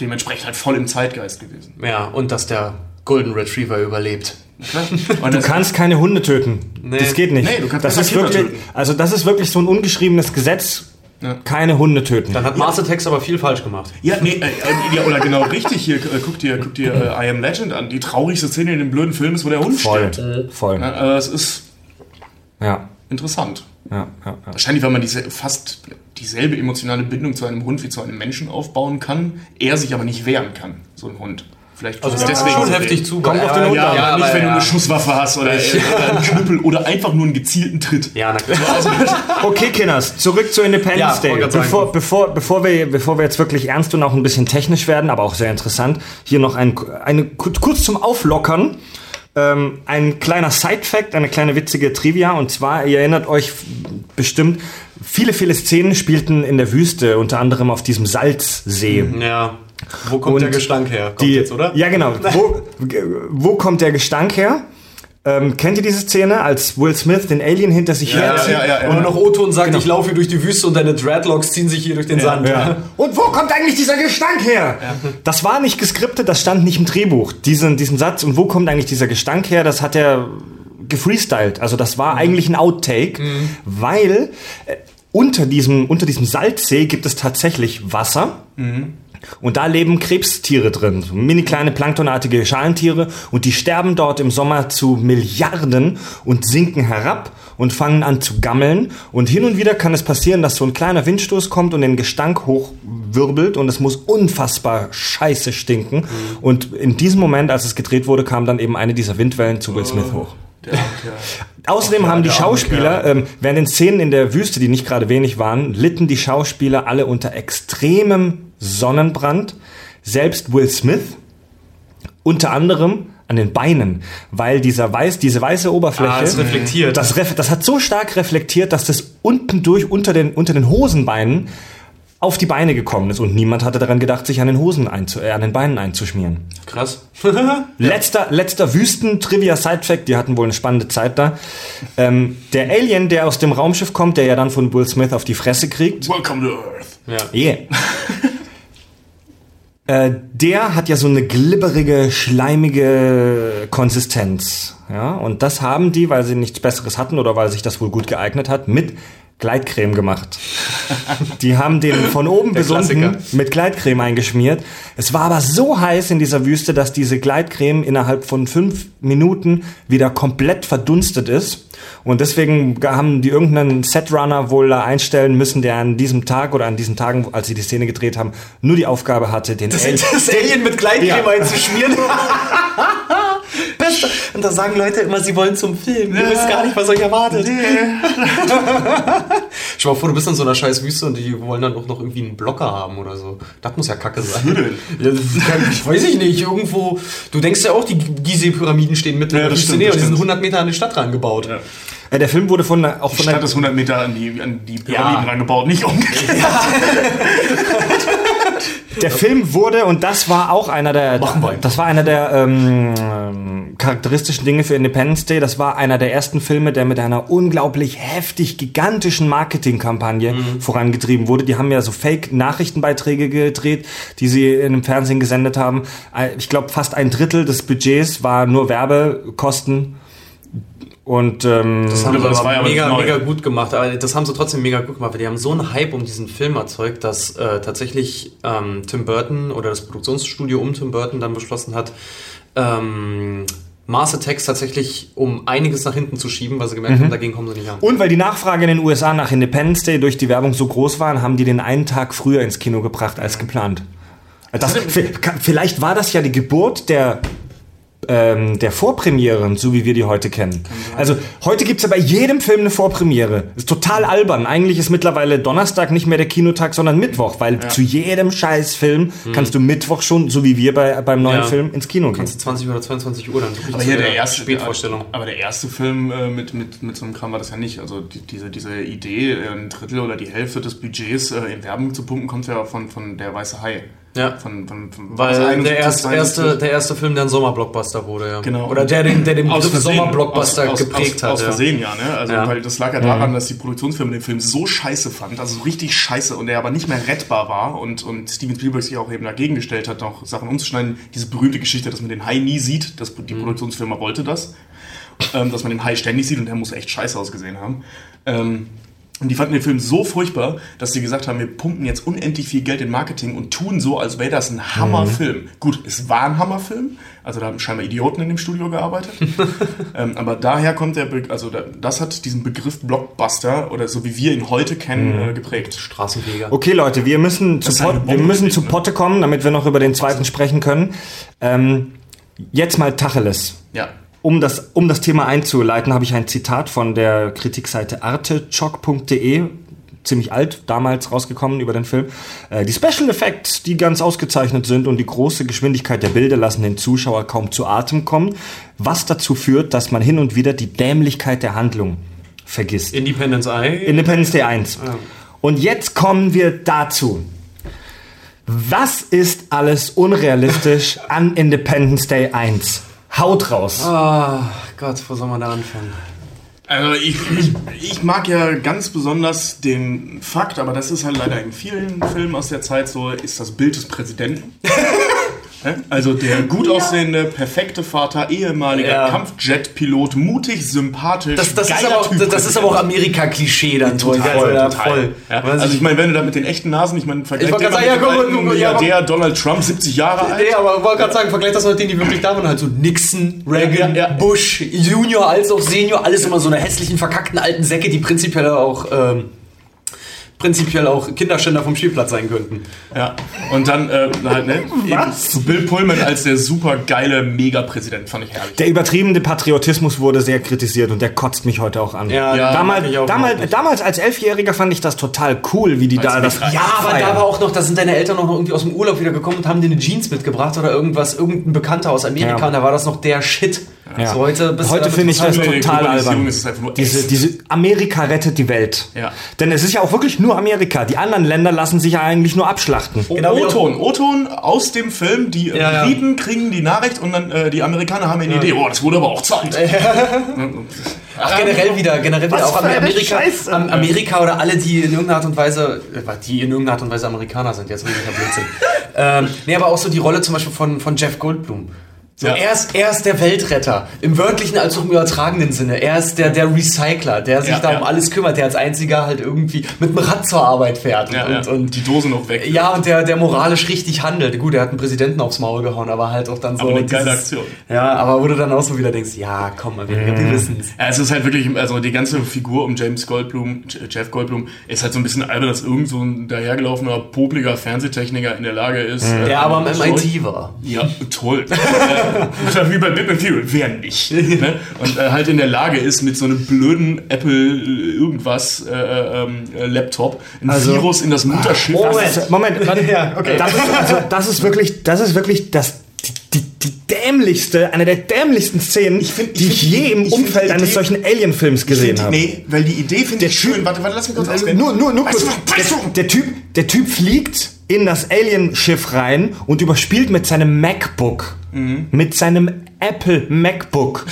dementsprechend halt voll im Zeitgeist gewesen. Ja, und dass der Golden Retriever überlebt. Und Du kannst keine Hunde töten. Das geht nicht. Nee, du kannst das ist Kinder wirklich, töten. also das ist wirklich so ein ungeschriebenes Gesetz. Ja. Keine Hunde töten. Dann hat Master Text aber viel falsch gemacht. ja, nee, äh, äh, ja, oder genau richtig hier, äh, guck dir, guck dir äh, I Am Legend an. Die traurigste Szene in dem blöden Film ist, wo der Hund voll, stirbt. voll. Ja, äh, es ist Ja, interessant. ja, ja. ja. Wahrscheinlich, weil man diese, fast dieselbe emotionale Bindung zu einem Hund wie zu einem Menschen aufbauen kann, er sich aber nicht wehren kann, so ein Hund. Vielleicht Also ist schon heftig zu. Kommt auf den ja, Hund Ja, ja, nicht, wenn du eine Schusswaffe hast oder, oder einen Knüppel oder einfach nur einen gezielten Tritt. Ja, na klar. Okay, Kinders, zurück zu Independence Ja, Day. Bevor, bevor, bevor, wir, bevor wir jetzt wirklich ernst und auch ein bisschen technisch werden, aber auch sehr interessant, hier noch ein, eine, kurz zum Auflockern. Ähm, ein kleiner Side-Fact, eine kleine witzige Trivia. Und zwar, ihr erinnert euch bestimmt, viele, viele Szenen spielten in der Wüste, unter anderem auf diesem Salzsee. Ja. Wo kommt Und der Gestank her? Kommt Die, jetzt, oder? Ja, genau. Wo, wo kommt der Gestank her? Ähm, kennt ihr diese Szene, als Will Smith den Alien hinter sich Ja, herzieht? ja, ja, ja. Er noch O-Ton sagt, ich laufe hier durch die Wüste und deine Dreadlocks ziehen sich hier durch den Sand. Ja. Und wo kommt eigentlich dieser Gestank her? Das war nicht geskriptet, das stand nicht im Drehbuch. Diesen, diesen Satz, und wo kommt eigentlich dieser Gestank her, das hat er gefreestylt. Also das war eigentlich ein Outtake, weil äh, unter, diesem, unter diesem Salzsee gibt es tatsächlich Wasser. Und da leben Krebstiere drin, mini kleine planktonartige Schalentiere. Und die sterben dort im Sommer zu Milliarden und sinken herab und fangen an zu gammeln. Und hin und wieder kann es passieren, dass so ein kleiner Windstoß kommt und den Gestank hochwirbelt. Und es muss unfassbar scheiße stinken. Und in diesem Moment, als es gedreht wurde, kam dann eben eine dieser Windwellen zu Will Smith hoch. Der, der, Außerdem haben die Schauspieler, ähm, während den Szenen in der Wüste, die nicht gerade wenig waren, litten die Schauspieler alle unter extremem Sonnenbrand. Selbst Will Smith, unter anderem an den Beinen, weil dieser weiß, diese weiße Oberfläche, Ah, es reflektiert. das, das hat so stark reflektiert, dass das unten durch unter den, unter den Hosenbeinen auf die Beine gekommen ist und niemand hatte daran gedacht, sich an den Hosen einzu, äh, an den Beinen einzuschmieren. Krass. Letzter, letzter Wüsten-Trivia-Side-Fact, die hatten wohl eine spannende Zeit da. Ähm, der Alien, der aus dem Raumschiff kommt, der ja dann von Will Smith auf die Fresse kriegt, Welcome to Earth. ja. yeah. äh, der hat ja so eine glibberige, schleimige Konsistenz. Ja, und das haben die, weil sie nichts Besseres hatten oder weil sich das wohl gut geeignet hat, mit Gleitcreme gemacht. Die haben den von oben bis unten mit Gleitcreme eingeschmiert. Es war aber so heiß in dieser Wüste, dass diese Gleitcreme innerhalb von fünf Minuten wieder komplett verdunstet ist. Und deswegen haben die irgendeinen Setrunner wohl da einstellen müssen, der an diesem Tag oder an diesen Tagen, als sie die Szene gedreht haben, nur die Aufgabe hatte, den Das, Al- das Alien mit Gleitcreme Ja. einzuschmieren. Beste. Und da sagen Leute immer, sie wollen zum Film. Du wisst gar nicht, was euch erwartet. Stell mal vor, du bist in so einer scheiß Wüste und die wollen dann auch noch irgendwie einen Blocker haben oder so. Das muss ja kacke sein. Ja, ich weiß ich nicht. Irgendwo. Du denkst ja auch, die Gizeh-Pyramiden stehen mitten Ja, in der Wüste. Nee, und die sind stimmt. 100 Meter an die Stadt rangebaut. Ja. Äh, der Film wurde von der- auch Die von Stadt der, ist 100 Meter an die, an die Pyramiden Ja. reingebaut, nicht umgekehrt. Der Film wurde, und das war auch einer der, das war einer der ähm, ähm, charakteristischen Dinge für Independence Day. Das war einer der ersten Filme, der mit einer unglaublich heftig gigantischen Marketingkampagne Mhm. vorangetrieben wurde. Die haben ja so Fake-Nachrichtenbeiträge gedreht, die sie in dem Fernsehen gesendet haben. Äh, Ich glaube, fast ein Drittel des Budgets war nur Werbekosten. Und ähm, Das haben sie das aber war ja aber mega, neu. mega gut gemacht. Aber das haben sie trotzdem mega gut gemacht, weil die haben so einen Hype um diesen Film erzeugt, dass äh, tatsächlich ähm, Tim Burton oder das Produktionsstudio um Tim Burton dann beschlossen hat, ähm, Mars Attacks tatsächlich um einiges nach hinten zu schieben, weil sie gemerkt haben, dagegen kommen sie nicht an. Und weil die Nachfrage in den USA nach Independence Day durch die Werbung so groß war, haben die den einen Tag früher ins Kino gebracht als geplant. Das, vielleicht war das ja die Geburt der, ähm, der Vorpremieren, so wie wir die heute kennen. Also heute gibt's ja bei jedem Film eine Vorpremiere. Ist total albern. Eigentlich ist mittlerweile Donnerstag nicht mehr der Kinotag, sondern Mittwoch, weil zu jedem scheiß Film kannst du Mittwoch schon, so wie wir bei, beim neuen Ja. Film, ins Kino gehen. Kannst du 20 oder 22 Uhr dann Aber zu hier der erste Spätvorstellung. Aber der erste Film äh, mit, mit, mit so einem Kram war das ja nicht. Also die, diese, diese Idee, äh, ein Drittel oder die Hälfte des Budgets äh, in Werbung zu pumpen, kommt ja von, von der Weiße Hai. Ja. Von, von, von Weil der 71, erste, 72. erste, der erste Film, der ein Sommerblockbuster wurde, ja. Genau. Oder der den, der den aus Begriff Versehen, Sommerblockbuster aus, geprägt aus, hat. Aus ja. Versehen, ja. Ne? Also, Ja. weil das lag ja daran, dass die Produktionsfirma den Film so scheiße fand, also so richtig scheiße und der aber nicht mehr rettbar war und, und Steven Spielberg sich auch eben dagegen gestellt hat, noch Sachen umzuschneiden. Diese berühmte Geschichte, dass man den Hai nie sieht, dass die Produktionsfirma wollte das, ähm, dass man den Hai ständig sieht und der muss echt scheiße ausgesehen haben. Ähm, und die fanden den Film so furchtbar, dass sie gesagt haben, wir pumpen jetzt unendlich viel Geld in Marketing und tun so, als wäre das ein Hammerfilm. Gut, es war ein Hammerfilm, also da haben scheinbar Idioten in dem Studio gearbeitet. ähm, aber daher kommt der, Be also da, das hat diesen Begriff Blockbuster oder so wie wir ihn heute kennen, äh, geprägt. Straßenfeger. Okay, Leute, wir müssen, zu, Pot, wir müssen zu ne? Potte kommen, damit wir noch über den zweiten sprechen können. Ähm, jetzt mal Tacheles. Ja. Um das, um das Thema einzuleiten, habe ich ein Zitat von der Kritikseite artechock.de, ziemlich alt, damals rausgekommen über den Film. Äh, die Special Effects, die ganz ausgezeichnet sind und die große Geschwindigkeit der Bilder lassen den Zuschauer kaum zu Atem kommen, was dazu führt, dass man hin und wieder die Dämlichkeit der Handlung vergisst. Independence Eye. Independence Day 1. Und jetzt kommen wir dazu. Was ist alles unrealistisch an Independence Day 1? Haut raus. Ah, Gott, wo soll man da anfangen? Also ich, ich, ich mag ja ganz besonders den Fakt, aber das ist halt leider in vielen Filmen aus der Zeit so, ist das Bild des Präsidenten. Also der gut aussehende, perfekte Vater, ehemaliger Ja. Kampfjet-Pilot, mutig, sympathisch, Das, das, ist, geiler aber auch, Typ das ist aber auch Amerika-Klischee dann. Total, voll. Ja, voll. Ja, Weil also sich- ich meine, wenn du da mit den echten Nasen, ich meine, vergleich Ich den sagen, mit ja, dem aber- Milliardär Donald Trump, 70 Jahre alt. Nee, aber ich wollte gerade sagen, vergleich das mal mit denen, die wirklich da waren. Halt so Nixon, Reagan, Ja, ja, ja. Bush, Junior als auch Senior. Alles immer so eine hässlichen, verkackten alten Säcke, die prinzipiell auch ähm, prinzipiell auch Kinderschänder vom Spielplatz sein könnten. Ja, und dann äh, halt, ne? Was? Eben Bill Pullman als der super geile Mega-Präsident, fand ich herrlich. Der übertriebene Patriotismus wurde sehr kritisiert und der kotzt mich heute auch an. Ja, Ja, damals, damals, damals als Elfjähriger fand ich das total cool, wie die da du das. Ja, aber feiern. da war auch noch, da sind deine Eltern noch irgendwie aus dem Urlaub wieder gekommen und haben dir eine Jeans mitgebracht oder irgendwas, irgendein Bekannter aus Amerika Ja. und da war das noch der Shit. Ja. So heute Heute finde ich das total- albern. Diese, diese Amerika rettet die Welt. Ja. Denn es ist ja auch wirklich nur Amerika. Die anderen Länder lassen sich ja eigentlich nur abschlachten. Genau wie auch- O-Ton, O-Ton aus dem Film, die Ja, ja. Briten kriegen die Nachricht und dann äh, die Amerikaner haben eine Idee, oh, das wurde aber auch Zeit. Ach, generell wieder, generell wieder Was auch für eine Amerika, Amerika oder alle, die in irgendeiner Art und Weise, äh, die in irgendeiner Art und Weise Amerikaner sind, jetzt wirklich Blödsinn. ähm, nee, aber auch so die Rolle zum Beispiel von, von Jeff Goldblum. So, Ja. er, ist, er ist der Weltretter, im wörtlichen als auch im übertragenen Sinne. Er ist der, der Recycler, der sich Ja, da ja. um alles kümmert, der als einziger halt irgendwie mit dem Rad zur Arbeit fährt. Ja, und, ja. und die Dose noch weg. ja, und der, der moralisch richtig handelt. Gut, er hat einen Präsidenten aufs Maul gehauen, aber halt auch dann so. Aber eine geile dieses- Aktion. Ja, aber wo du dann auch so wieder denkst, ja, komm, Amerika, wir wissen's. Ja, es ist halt wirklich, also die ganze Figur um James Goldblum, Jeff Goldblum, ist halt so ein bisschen albern, dass irgend so ein dahergelaufener, popliger Fernsehtechniker in der Lage ist. äh, Der aber am MIT war. Ja, toll. wie bei Bang Theory, wer nicht? ne? Und äh, halt in der Lage ist, mit so einem blöden Apple äh, irgendwas äh, ähm, äh, Laptop ein Also- Virus in das Mutterschiff. Das ist, Moment, warte. Ja, okay. Das ist, also, das ist wirklich, das ist wirklich das, die, die, die dämlichste, eine der dämlichsten Szenen, find- ich die ich je im ich Umfeld eines Idee- solchen Alien-Films gesehen habe. Nee, weil die Idee finde ich Typ- schön. Warte, warte, lass mich kurz Also ausreden. nur, nur, nur kurz. Der, der, typ, der Typ fliegt in das Alien-Schiff rein und überspielt mit seinem MacBook, Mhm. mit seinem Apple MacBook,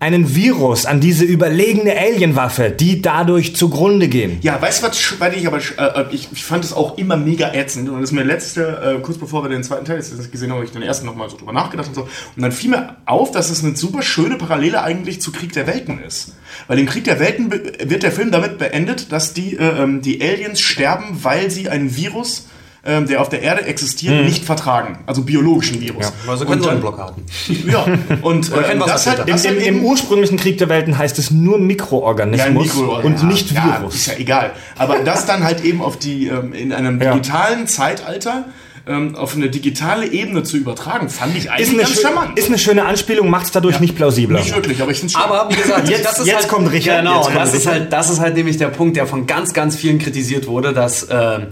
einen Virus an diese überlegene Alien-Waffe, die dadurch zugrunde gehen. Ja, weißt du was, weil ich aber, sch- äh, ich, ich fand es auch immer mega ätzend und das ist mir letzte, äh, kurz bevor wir den zweiten Teil jetzt gesehen haben, habe ich den ersten nochmal so drüber nachgedacht und so und dann fiel mir auf, dass es eine super schöne Parallele eigentlich zu Krieg der Welten ist. Weil im Krieg der Welten wird der Film damit beendet, dass die, äh, ähm, die Aliens sterben, weil sie ein Virus ähm, der auf der Erde existiert, nicht vertragen. Also biologischen Virus. Also Und können dann- Sonnenblock haben. Ja, und ähm, das Im, das im, eben- Im ursprünglichen Krieg der Welten heißt es nur ja, Mikroorganismus Mikro- und ja, nicht Ja, Virus. ist ja egal. Aber das dann halt eben auf die, ähm, in einem Ja. digitalen Zeitalter ähm, auf eine digitale Ebene zu übertragen, fand ich eigentlich ist, eine ganz charmant. ist eine schöne Anspielung, macht es dadurch nicht plausibler. Nicht wirklich, aber ich finde Aber wie gesagt, Jetzt- das ist jetzt halt, kommt Richard, Genau, kommt das ist Richard. halt, das ist halt nämlich der Punkt, der von ganz, ganz vielen kritisiert wurde, dass ähm,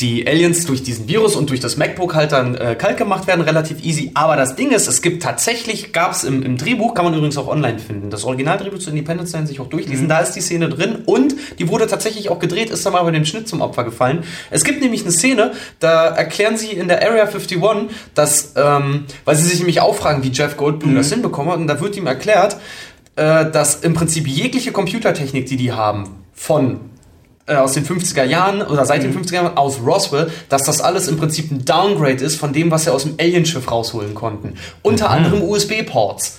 die Aliens durch diesen Virus und durch das MacBook halt dann äh, kalt gemacht werden, relativ easy. Aber das Ding ist, es gibt tatsächlich, gab es im, im Drehbuch, kann man übrigens auch online finden, das Originaldrehbuch zu Independence Day sich auch durchlesen, da ist die Szene drin und die wurde tatsächlich auch gedreht, ist dann mal bei dem Schnitt zum Opfer gefallen. Es gibt nämlich eine Szene, da erklären sie in der Area 51, dass, ähm, weil sie sich nämlich auch fragen, wie Jeff Goldblum das hinbekommen hat, und da wird ihm erklärt, äh, dass im Prinzip jegliche Computertechnik, die die haben, von äh, aus den 50er Jahren oder seit den 50er Jahren aus Roswell, dass das alles im Prinzip ein Downgrade ist von dem, was sie aus dem Alienschiff rausholen konnten. Unter anderem USB-Ports.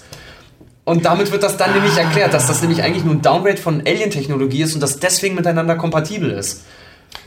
Und damit wird das dann nämlich erklärt, dass das nämlich eigentlich nur ein Downgrade von Alien-Technologie ist und das deswegen miteinander kompatibel ist.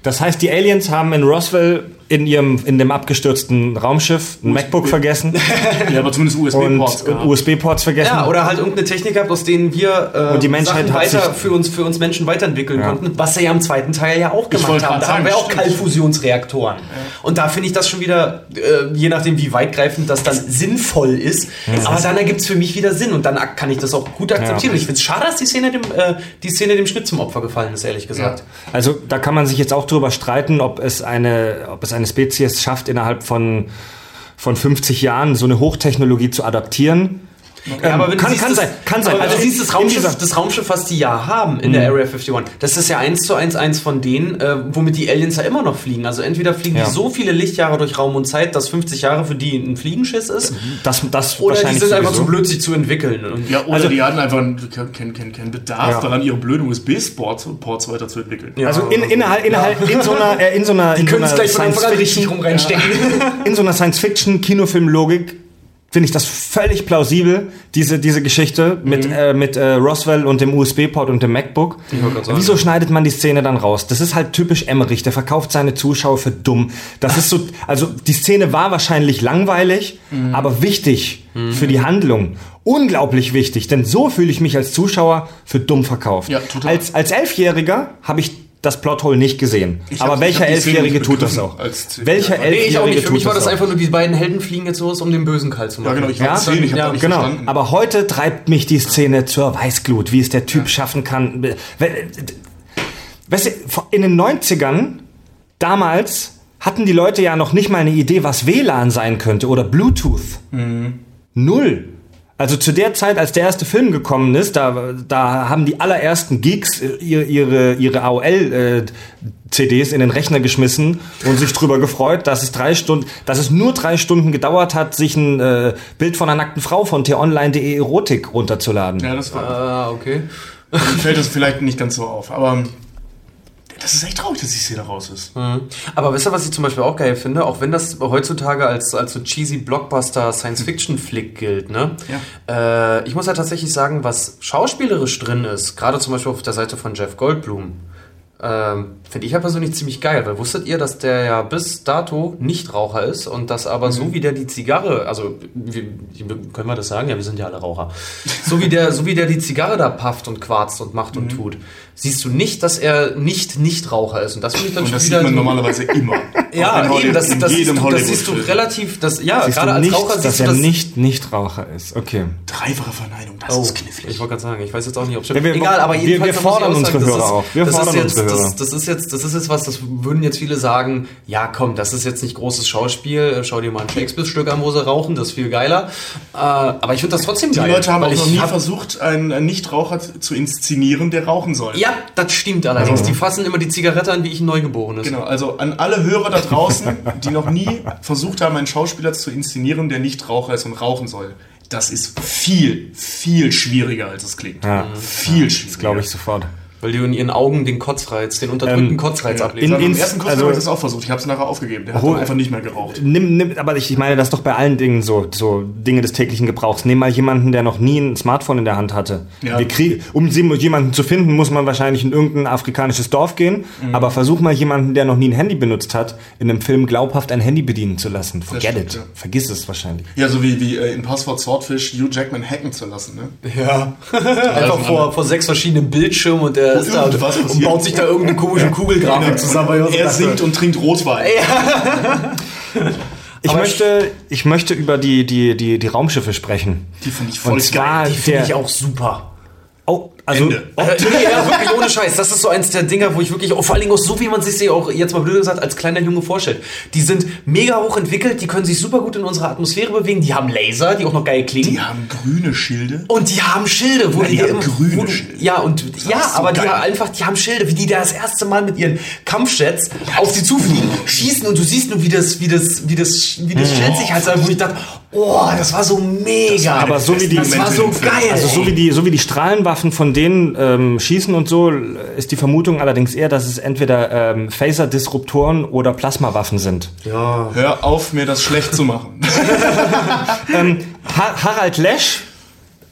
Das heißt, die Aliens haben in Roswell in ihrem in dem abgestürzten Raumschiff ein MacBook vergessen ja, aber zumindest und USB-Ports. USB-Ports vergessen. Ja, oder halt irgendeine Technik gehabt, aus denen wir äh, Und die Menschheit Sachen weiter für uns, für uns Menschen weiterentwickeln Ja. konnten, was sie ja im zweiten Teil ja auch gemacht haben. Da sagen, haben wir auch. Kaltfusionsreaktoren. Und da finde ich das schon wieder, äh, je nachdem wie weitgreifend das dann sinnvoll ist, aber dann ergibt es für mich wieder Sinn und dann kann ich das auch gut akzeptieren. Und ich finde es schade, dass die Szene, dem, äh, die Szene dem Schnitt zum Opfer gefallen ist, ehrlich gesagt. Also da kann man sich jetzt auch drüber streiten, ob es eine, ob es eine Spezies schafft, innerhalb von, von 50 Jahren so eine Hochtechnologie zu adaptieren. Ja, aber wenn du kann, siehst, kann das, sein, kann sein. Also du siehst, das Raumschiff, Mhm. das Raumschiff, was die ja haben in der Area 51, das ist ja eins zu eins eins von denen, äh, womit die Aliens ja immer noch fliegen. Also entweder fliegen Ja. die so viele Lichtjahre durch Raum und Zeit, dass 50 Jahre für die ein Fliegenschiss ist, das, das oder die sind einfach sowieso. zu blöd, sich zu entwickeln. Ja, oder Also- die hatten einfach keinen kein, kein, kein Bedarf Ja. daran, ihre blöden USB-Ports Ports weiterzuentwickeln. Ja. Also in, innerhalb, innerhalb, in so einer, äh, in so einer, die in so einer gleich von Anfang an richtig rum reinstecken. in so einer Science-Fiction-Kinofilm-Logik finde ich das völlig plausibel, diese, diese Geschichte mit, äh, mit äh, Roswell und dem USB-Port und dem MacBook. Wieso schneidet man die Szene dann raus? Das ist halt typisch Emmerich, der verkauft seine Zuschauer für dumm. Das ist so, also die Szene war wahrscheinlich langweilig, aber wichtig für die Handlung. Unglaublich wichtig, denn so fühle ich mich als Zuschauer für dumm verkauft. Ja, total. Als, als Elfjähriger habe ich das Plothole nicht gesehen. Ich Aber hab- welcher Szene Elfjährige tut das auch? als- Welcher Nee, Nee, ich auch Elfjährige nicht. Für mich tut war das das einfach nur, die beiden Helden fliegen jetzt los, um den Bösen kalt zu machen. Ja, genau, ich war Ja, zehn, ich ja, nicht Genau, verstanden. aber heute treibt mich die Szene zur Weißglut, wie es der Typ schaffen kann. Weißt du, in den 90ern, damals, hatten die Leute ja noch nicht mal eine Idee, was WLAN sein könnte oder Bluetooth. Null. Also zu der Zeit, als der erste Film gekommen ist, da, da haben die allerersten Geeks äh, ihre, ihre, ihre AOL-CDs in den Rechner geschmissen und sich drüber gefreut, dass es drei Stunden, dass es nur drei Stunden gedauert hat, sich ein äh, Bild von einer nackten Frau von t-online.de Erotik runterzuladen. Ja, das war, Ah, okay. fällt das vielleicht nicht ganz so auf, aber das ist echt traurig, dass die Szene raus ist. Aber wisst ihr, was ich zum Beispiel auch geil finde? Auch wenn das heutzutage als, als so cheesy Blockbuster Science-Fiction-Flick gilt, ne? Äh, ich muss ja tatsächlich sagen, was schauspielerisch drin ist, gerade zum Beispiel auf der Seite von Jeff Goldblum, ähm, finde ich ja persönlich ziemlich geil, weil wusstet ihr, dass der ja bis dato Nichtraucher ist und dass aber so wie der die Zigarre, also wie, können wir das sagen? Ja, wir sind ja alle Raucher. So wie der, so wie der die Zigarre da pafft und quarzt und macht und tut, siehst du nicht, dass er nicht Nichtraucher ist. Und das finde ich dann Und schon das wieder sieht man normalerweise immer. ja, Auch in eben, das, das, siehst du, das siehst du relativ, das, ja, gerade du als nicht, Raucher dass siehst du er das. nicht Nichtraucher ist. Okay. Dreifache Verneinung, das Oh, ist knifflig. ich wollte gerade sagen, ich weiß jetzt auch nicht, ob Ja, wir- Egal, aber wir- jedenfalls wir fordern auch unsere das Hörer auf. Wir fordern jetzt, unsere Hörer. Das, ist jetzt, das ist jetzt was, das würden jetzt viele sagen, ja komm, das ist jetzt nicht großes Schauspiel, schau dir mal ein Shakespeare-Stück an, wo sie rauchen, das ist viel geiler. Äh, aber ich finde das trotzdem Die geil. Leute haben auch noch nie hab- versucht, einen, einen Nichtraucher zu inszenieren, der rauchen soll. Ja, das stimmt allerdings. Die fassen immer die Zigarette an, wie ich ein Neugeborenes. Genau, also an alle Hörer da draußen, die noch nie versucht haben, einen Schauspieler zu inszenieren, der nicht Raucher ist und rauchen soll. Das ist viel, viel schwieriger, als es klingt. Ja. Viel schwieriger. Das glaube ich sofort. Weil du in ihren Augen den Kotzreiz, den unterdrückten Ähm, Kotzreiz Ja. ablesen. in- Beim ins- ersten Kurs also- habe ich das auch versucht. Ich habe es nachher aufgegeben. Der hat Hol- dann einfach nicht mehr geraucht. Nimm, nimm, aber ich, ich meine, das ist doch bei allen Dingen so, so Dinge des täglichen Gebrauchs. Nimm mal jemanden, der noch nie ein Smartphone in der Hand hatte. Ja. Wir krieg, um sie- jemanden zu finden, muss man wahrscheinlich in irgendein afrikanisches Dorf gehen. Mhm. Aber versuch mal jemanden, der noch nie ein Handy benutzt hat, in einem Film glaubhaft ein Handy bedienen zu lassen. Forget stimmt, it. ja. Vergiss es wahrscheinlich. Ja, so wie, wie äh, in Passwort Swordfish Hugh Jackman hacken zu lassen. Ne? Ja. Einfach vor, vor sechs verschiedenen Bildschirmen und der da irgendwas und passiert. baut sich da irgendeine komische Kugelgrafik zusammen. weil ich Er dachte, singt und trinkt Rotwein. Ich Aber möchte, ich möchte über die, die, die, die Raumschiffe sprechen. Die finde ich voll Und zwar geil. Die finde ich auch super. oh, also, Ende. Äh, nee, ja, wirklich ohne Scheiß. Das ist so eins der Dinger, wo ich wirklich, oh, vor allen Dingen auch so, wie man sich sie auch jetzt mal blöd gesagt als kleiner Junge vorstellt. Die sind mega hoch entwickelt, die können sich super gut in unserer Atmosphäre bewegen, die haben Laser, die auch noch geil klingen. Die haben grüne Schilde. Und die haben Schilde, wo Ja, die die, haben immer, grüne wo Schilde. Ja, und ja, so aber die geil. haben einfach, die haben Schilde, wie die da das erste Mal mit ihren Kampfjets auf sie zufliegen, schießen und du siehst nur, wie das, wie das, wie das, wie das Schild sich halt, wo ich dachte, oh, das war so mega. aber so wie die, das war so geil. Also so wie die, so wie die Strahlenwaffen von denen ähm, schießen und so, ist die Vermutung allerdings eher, dass es entweder ähm, Phaser-Disruptoren oder Plasmawaffen sind. ja. Hör auf, mir das schlecht zu machen. Ha Harald Lesch,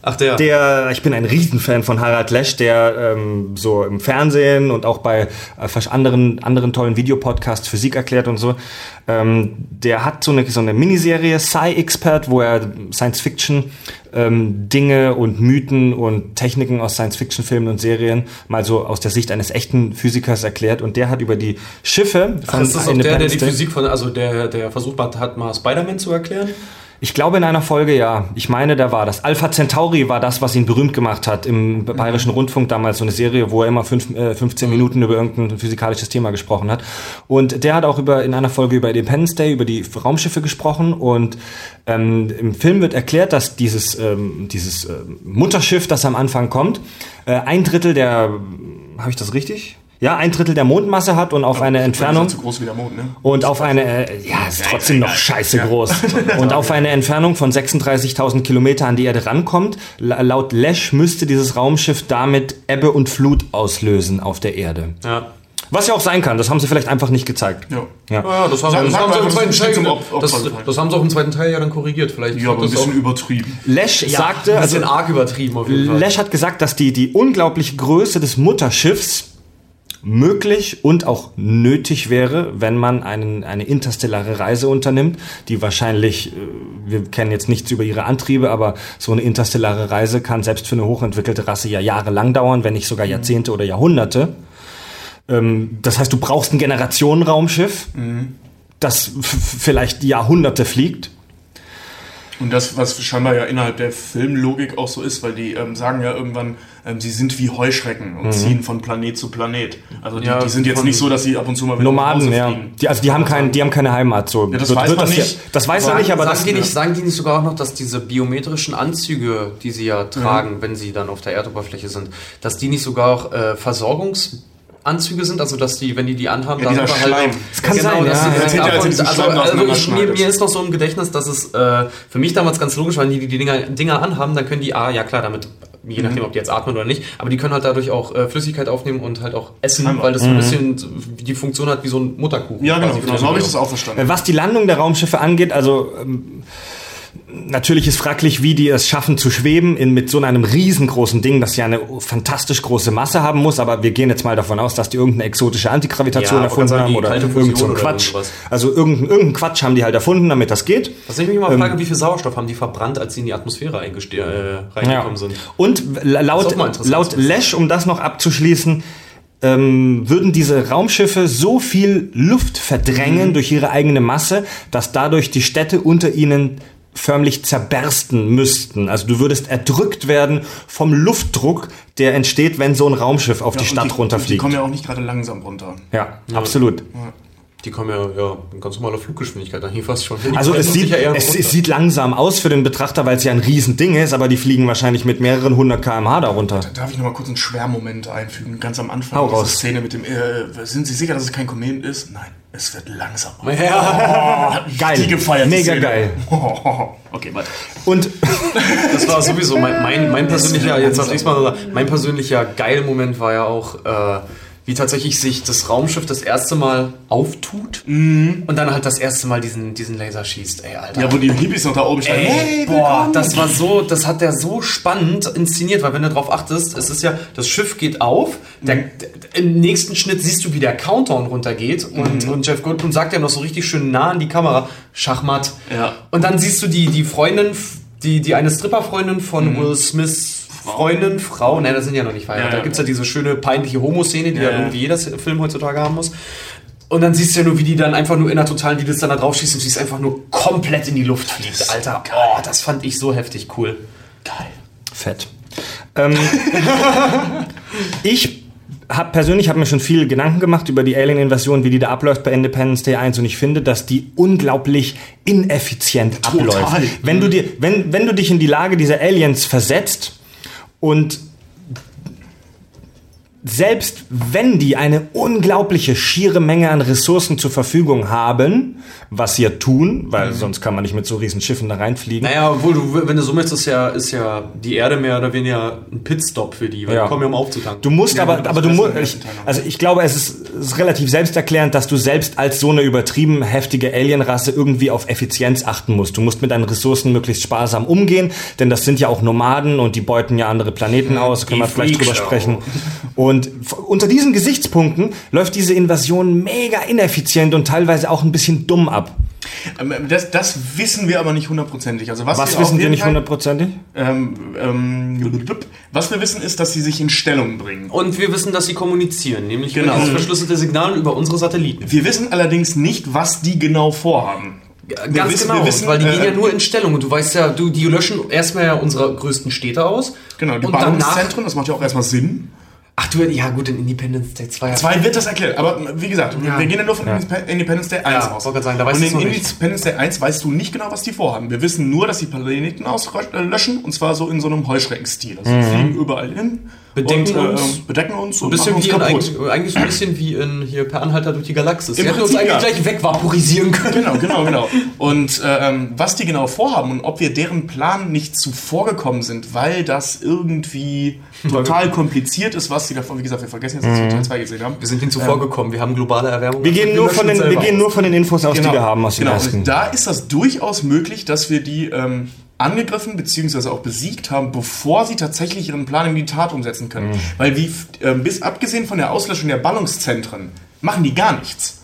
Ach der. der, ich bin ein Riesenfan von Harald Lesch, der ähm, so im Fernsehen und auch bei äh, anderen, anderen tollen Videopodcasts Physik erklärt und so. Ähm, der hat so eine, so eine Miniserie Sci-Expert, wo er Science-Fiction ähm, Dinge und Mythen und Techniken aus Science-Fiction-Filmen und Serien mal so aus der Sicht eines echten Physikers erklärt. Und der hat über die Schiffe Ach, ist das auch der, der die Physik von, also der, der versucht hat, mal Spider-Man zu erklären? Ich glaube in einer Folge ja. Ich meine, da war das. Alpha Centauri war das, was ihn berühmt gemacht hat. Im Bayerischen Rundfunk damals so eine Serie, wo er immer fünf, äh, 15 Minuten über irgendein physikalisches Thema gesprochen hat. Und der hat auch über in einer Folge über Independence Day, über die Raumschiffe gesprochen. Und ähm, im Film wird erklärt, dass dieses, ähm, dieses äh, Mutterschiff, das am Anfang kommt, äh, ein Drittel der, habe ich das richtig? Ja, ein Drittel der Mondmasse hat und auf eine Entfernung. Das ist zu groß wie der Mond, ne? Und auf eine, äh, ja, ist trotzdem noch scheiße groß. Und auf eine Entfernung von 36.000 Kilometer an die Erde rankommt. La laut Lesch müsste dieses Raumschiff damit Ebbe und Flut auslösen auf der Erde. Ja. Was ja auch sein kann, das haben sie vielleicht einfach nicht gezeigt. Ja. Ja. Ja, das haben, das sie im das zweiten Teil, das, das haben sie auch im zweiten Teil ja dann korrigiert. Vielleicht Ja, aber ein bisschen auch- übertrieben. Lesch ja, sagte, ein also bisschen arg übertrieben auf jeden Fall. Lesch hat gesagt, dass die, die unglaubliche Größe des Mutterschiffs möglich und auch nötig wäre, wenn man einen, eine interstellare Reise unternimmt, die wahrscheinlich, äh, wir kennen jetzt nichts über ihre Antriebe, aber so eine interstellare Reise kann selbst für eine hochentwickelte Rasse ja jahrelang dauern, wenn nicht sogar Jahrzehnte oder Jahrhunderte. Ähm, das heißt, du brauchst ein Generationenraumschiff, das f- vielleicht Jahrhunderte fliegt. Und das, was scheinbar ja innerhalb der Filmlogik auch so ist, weil die ähm, sagen ja irgendwann, ähm, sie sind wie Heuschrecken und ziehen von Planet zu Planet. Also die, Ja, die sind jetzt nicht so, dass sie ab und zu mal wieder nach Nomaden, ja. fliegen. Die, also die haben, kein, die haben keine Heimat. So. Ja, das Wird- weiß das, nicht. Das weiß man Sagen, nicht, aber sagen, das, die nicht, sagen die nicht sogar auch noch, dass diese biometrischen Anzüge, die sie ja tragen, wenn sie dann auf der Erdoberfläche sind, dass die nicht sogar auch äh, Versorgungsanzüge sind, also dass die, wenn die die anhaben, Ja, dieser darüber Schleim. Das kann genau, sein, dass ja. die- Das hätte ja, als davon- sie also, also ich, mir, mir ist noch so im Gedächtnis, dass es äh, für mich damals ganz logisch war, wenn die die Dinger, Dinger anhaben, dann können die, ah, ja klar, damit je Mhm. nachdem, ob die jetzt atmen oder nicht, aber die können halt dadurch auch äh, Flüssigkeit aufnehmen und halt auch essen, Scheinbar. weil das so ein bisschen die Funktion hat wie so ein Mutterkuchen. Ja, genau, genau so habe ich das auch verstanden. Äh, Was die Landung der Raumschiffe angeht, also ähm, natürlich ist fraglich, wie die es schaffen zu schweben in, mit so einem riesengroßen Ding, das ja eine fantastisch große Masse haben muss, aber wir gehen jetzt mal davon aus, dass die irgendeine exotische Antigravitation Ja, erfunden haben oder kalte irgend so oder Quatsch. irgendwas. Also irgendeinen irgendein Quatsch haben die halt erfunden, damit das geht. Was ich mich immer Ähm, frage, wie viel Sauerstoff haben die verbrannt, als sie in die Atmosphäre äh, reingekommen sind? Und laut, mal laut. Lesch, um das noch abzuschließen, ähm, würden diese Raumschiffe so viel Luft verdrängen Mhm. durch ihre eigene Masse, dass dadurch die Städte unter ihnen förmlich zerbersten müssten. Also du würdest erdrückt werden vom Luftdruck, der entsteht, wenn so ein Raumschiff auf die Ja, und Stadt Die runterfliegt. kommen ja auch nicht gerade langsam runter. ja, absolut. Die kommen ja, ja in ganz normaler Fluggeschwindigkeit, dann hier fast schon hin. Die Also es sieht, ja eher es, runter. sieht langsam aus für den Betrachter, weil es ja ein Riesending ist, aber die fliegen wahrscheinlich mit mehreren hundert kmh darunter. Darf ich noch mal kurz einen Schwermoment einfügen? Ganz am Anfang Hau raus. Szene mit dem, äh, sind Sie sicher, dass es kein Komet ist? Nein, es wird langsamer. ja, mich Geil. Die gefeiert. Mega Szene. geil. Okay, weiter. Und das war sowieso mein, mein, mein persönlicher, jetzt langsam. ich's mal mein persönlicher geil Moment war ja auch, äh, wie tatsächlich sich das Raumschiff das erste Mal auftut und dann halt das erste Mal diesen, diesen Laser schießt. Ey, Alter. Ja, wo die Hippies noch da oben stehen. Ey, boah, das war so, das hat der so spannend inszeniert, weil wenn du drauf achtest, es ist ja, das Schiff geht auf, der, Mhm. der, im nächsten Schnitt siehst du, wie der Countdown runtergeht und, Mhm. und Jeff Goldblum sagt ja noch so richtig schön nah an die Kamera, Schachmatt. Ja. Und dann siehst du die, die Freundin, die, die eine Stripperfreundin von Will Smiths Freundin, Frau, ne, das sind ja noch nicht verheiratet. Ja, ja. Da gibt's ja diese schöne peinliche Homo-Szene, die Ja, irgendwie jeder Film heutzutage haben muss. Und dann siehst du ja nur, wie die dann einfach nur in der totalen, die das dann da drauf schießt und sie ist einfach nur komplett in die Luft fliegt. Alter, oh, das fand ich so heftig cool. Geil. Fett. Ähm, ich habe persönlich habe mir schon viel Gedanken gemacht über die Alien-Invasion, wie die da abläuft bei Independence Day 1 und ich finde, dass die unglaublich ineffizient Total. abläuft. Wenn du dir, wenn, wenn du dich in die Lage dieser Aliens versetzt und selbst wenn die eine unglaubliche schiere Menge an Ressourcen zur Verfügung haben, was sie ja tun, weil sonst kann man nicht mit so riesen Schiffen da reinfliegen. Naja, obwohl du, wenn du so möchtest, ist ja, ist ja die Erde mehr oder weniger ein Pitstop für die, weil Ja. die kommen ja um aufzutanken. Du musst Ja, aber, aber du musst, ich, also ich glaube, es ist, ist relativ selbsterklärend, dass du selbst als so eine übertrieben heftige Alienrasse irgendwie auf Effizienz achten musst. Du musst mit deinen Ressourcen möglichst sparsam umgehen, denn das sind ja auch Nomaden und die beuten ja andere Planeten aus, da können wir vielleicht drüber sprechen. Und f- unter diesen Gesichtspunkten läuft diese Invasion mega ineffizient und teilweise auch ein bisschen dumm ab. Ähm, Das, das wissen wir aber nicht hundertprozentig. Also was, Was wir wissen wir nicht hundertprozentig? Ähm, ähm, was wir wissen ist, dass sie sich in Stellung bringen. Und wir wissen, dass sie kommunizieren, nämlich Genau. über dieses verschlüsselte Signal über unsere Satelliten. Wir wissen allerdings nicht, was die genau vorhaben. Wir Ganz wissen- genau, wir wissen, weil die äh, gehen ja nur in Stellung und du weißt ja, du, die löschen erstmal ja unsere größten Städte aus. Genau, die und Ballungszentren, das macht ja auch erstmal Sinn. Ach du, ja gut, in Independence Day 2. Zwei wird das erklärt, aber wie gesagt, Ja. wir gehen ja nur von Indep- Independence Day 1 Ja, aus. sagen, da weißt und in. Independence Day 1 weißt du nicht genau, was die vorhaben. Wir wissen nur, dass sie Planeten auslöschen und zwar so in so einem Heuschreckenstil. Also sie fliegen überall hin, Mhm. Bedecken und, uns. bedecken uns Ein und bisschen machen wie uns in, kaputt. eigentlich, eigentlich so ein bisschen wie in hier per Anhalter durch die Galaxis. Im hätten uns eigentlich ja. gleich wegvaporisieren können. Genau, genau, genau. Und ähm, was die genau vorhaben und ob wir deren Plan nicht zuvorgekommen sind, weil das irgendwie total kompliziert ist, was sie davon, wie gesagt, wir vergessen jetzt, dass wir Teil 2 gesehen haben. Wir sind ihnen zuvor gekommen, wir haben globale Erwärmung. Wir gehen, nur von den, wir gehen nur von den Infos aus, die wir haben aus den genau. ersten. Und da ist das durchaus möglich, dass wir die ähm, angegriffen bzw. auch besiegt haben, bevor sie tatsächlich ihren Plan in die Tat umsetzen können. Mhm. Weil wie ähm, bis abgesehen von der Auslöschung der Ballungszentren machen die gar nichts.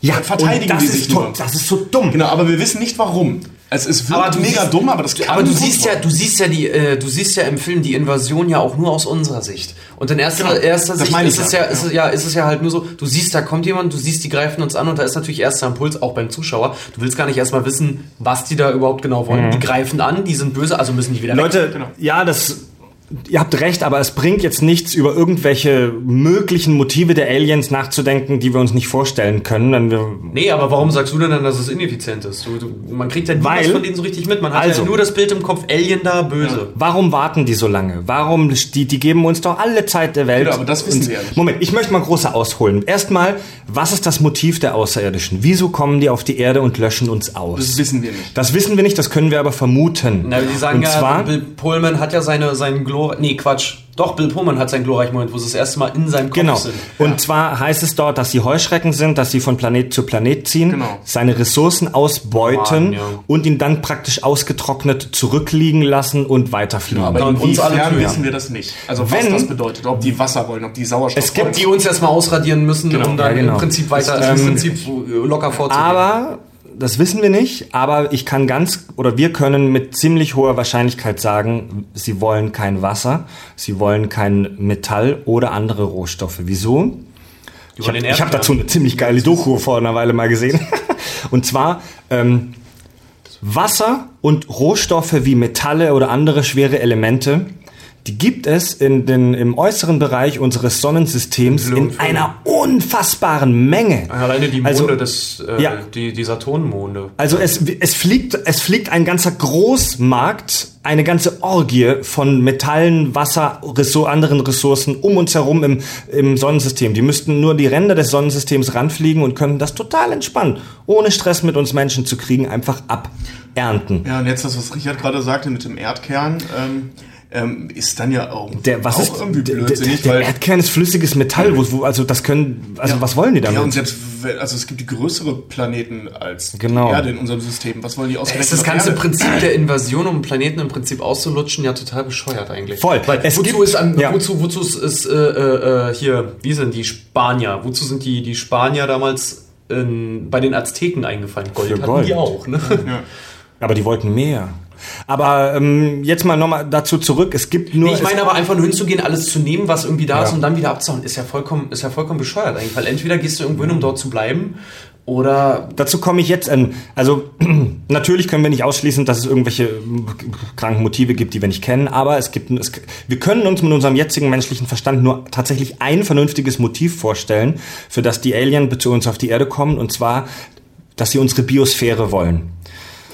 Ja, verteidigen die ist sich to- nur. Das ist so dumm. Genau, aber wir wissen nicht warum. Es, wirkt du mega siehst- dumm, aber das kann Aber du gut siehst ja, du siehst ja die, äh, du siehst ja im Film die Invasion ja auch nur aus unserer Sicht. Und in erster, Genau, erster Sicht ist es ja, ja, ist es, ja, ist es ja halt nur so, du siehst, da kommt jemand, du siehst, die greifen uns an und da ist natürlich erster Impuls auch beim Zuschauer. Du willst gar nicht erstmal wissen, was die da überhaupt genau wollen. Die greifen an, die sind böse, also müssen die wieder weg. Leute, genau. ja, das. Ihr habt recht, aber es bringt jetzt nichts, über irgendwelche möglichen Motive der Aliens nachzudenken, die wir uns nicht vorstellen können. Wenn wir Nee, aber warum sagst du denn dann, dass es ineffizient ist? Du, du, man kriegt ja nie Weil- was von denen so richtig mit. Man hat Also. ja nur das Bild im Kopf, Alien da, böse. Warum warten die so lange? Warum, die, die geben uns doch alle Zeit der Welt. Genau, aber das wissen sie ja nicht. Moment, ich möchte mal große ausholen. Erstmal, was ist das Motiv der Außerirdischen? Wieso kommen die auf die Erde und löschen uns aus? Das wissen wir nicht. Das wissen wir nicht, das können wir aber vermuten. Na, die sagen und ja, zwar, Bill Pullman hat ja seine, seinen Glor... Nee, Quatsch. Doch, Bill Pullman hat seinen glorreichen Moment, wo sie das erste Mal in seinem Kopf Genau. sind. Und zwar heißt es dort, dass sie Heuschrecken sind, dass sie von Planet zu Planet ziehen, Genau. seine Ressourcen ausbeuten Mann, ja. und ihn dann praktisch ausgetrocknet zurückliegen lassen und weiterfliegen. Aber und uns alle wissen wir das nicht. Also was Wenn- das bedeutet, ob die Wasser wollen, ob die Sauerstoff Es gibt wollen. Die uns erstmal ausradieren müssen, um dann ja, genau. im Prinzip weiter, Das- das im wissen Prinzip locker vorzugehen. Aber das wissen wir nicht, aber ich kann ganz oder wir können mit ziemlich hoher Wahrscheinlichkeit sagen, sie wollen kein Wasser, sie wollen kein Metall oder andere Rohstoffe. Wieso? Ich habe hab dazu eine ziemlich geile Doku vor einer Weile mal gesehen. Und zwar ähm, Wasser und Rohstoffe wie Metalle oder andere schwere Elemente, die gibt es in den, im äußeren Bereich unseres Sonnensystems in einer unfassbaren Menge. Alleine die Monde Also- des, äh, ja. die, die Saturnmonde. Also es, es, fliegt, es fliegt ein ganzer Großmarkt, eine ganze Orgie von Metallen, Wasser, Ressor anderen Ressourcen um uns herum im, im Sonnensystem. Die müssten nur die Ränder des Sonnensystems ranfliegen und können das total entspannt, ohne Stress mit uns Menschen zu kriegen, einfach abernten. Ja, und jetzt das, was Richard gerade sagte mit dem Erdkern, ähm, ähm, ist dann ja auch, Der, was auch ist, irgendwie der, der, blödsinnig, der weil Erdkern ist flüssiges Metall, wo, also das können, also Ja. was wollen die Ja, und damit? selbst, also es gibt größere Planeten als Genau. die Erde in unserem System. Was wollen die ausgerechnet ist das ganze Erde? Prinzip der Invasion, um Planeten im Prinzip auszulutschen, ja total bescheuert eigentlich. Voll. Weil Es wozu gibt- ist an, ja. wozu, wozu ist, ist äh, äh, äh, hier, wie sind die Spanier? Wozu sind die, die Spanier damals in, bei den Azteken eingefallen? Gold Für hatten Gold. die auch, ne? Aber die wollten mehr. Aber ähm, jetzt mal nochmal dazu zurück. Es gibt nur. Nee, ich meine aber einfach nur hinzugehen, alles zu nehmen, was irgendwie da Ja. ist und dann wieder abzuhauen, ist ja vollkommen, ist ja vollkommen bescheuert eigentlich, weil entweder gehst du irgendwo hin, um dort zu bleiben, oder Dazu komme ich jetzt. Ähm, also natürlich können wir nicht ausschließen, dass es irgendwelche kranken Motive gibt, die wir nicht kennen. Aber es gibt, es, wir können uns mit unserem jetzigen menschlichen Verstand nur tatsächlich ein vernünftiges Motiv vorstellen, für das die Alien zu uns auf die Erde kommen. Und zwar, dass sie unsere Biosphäre wollen.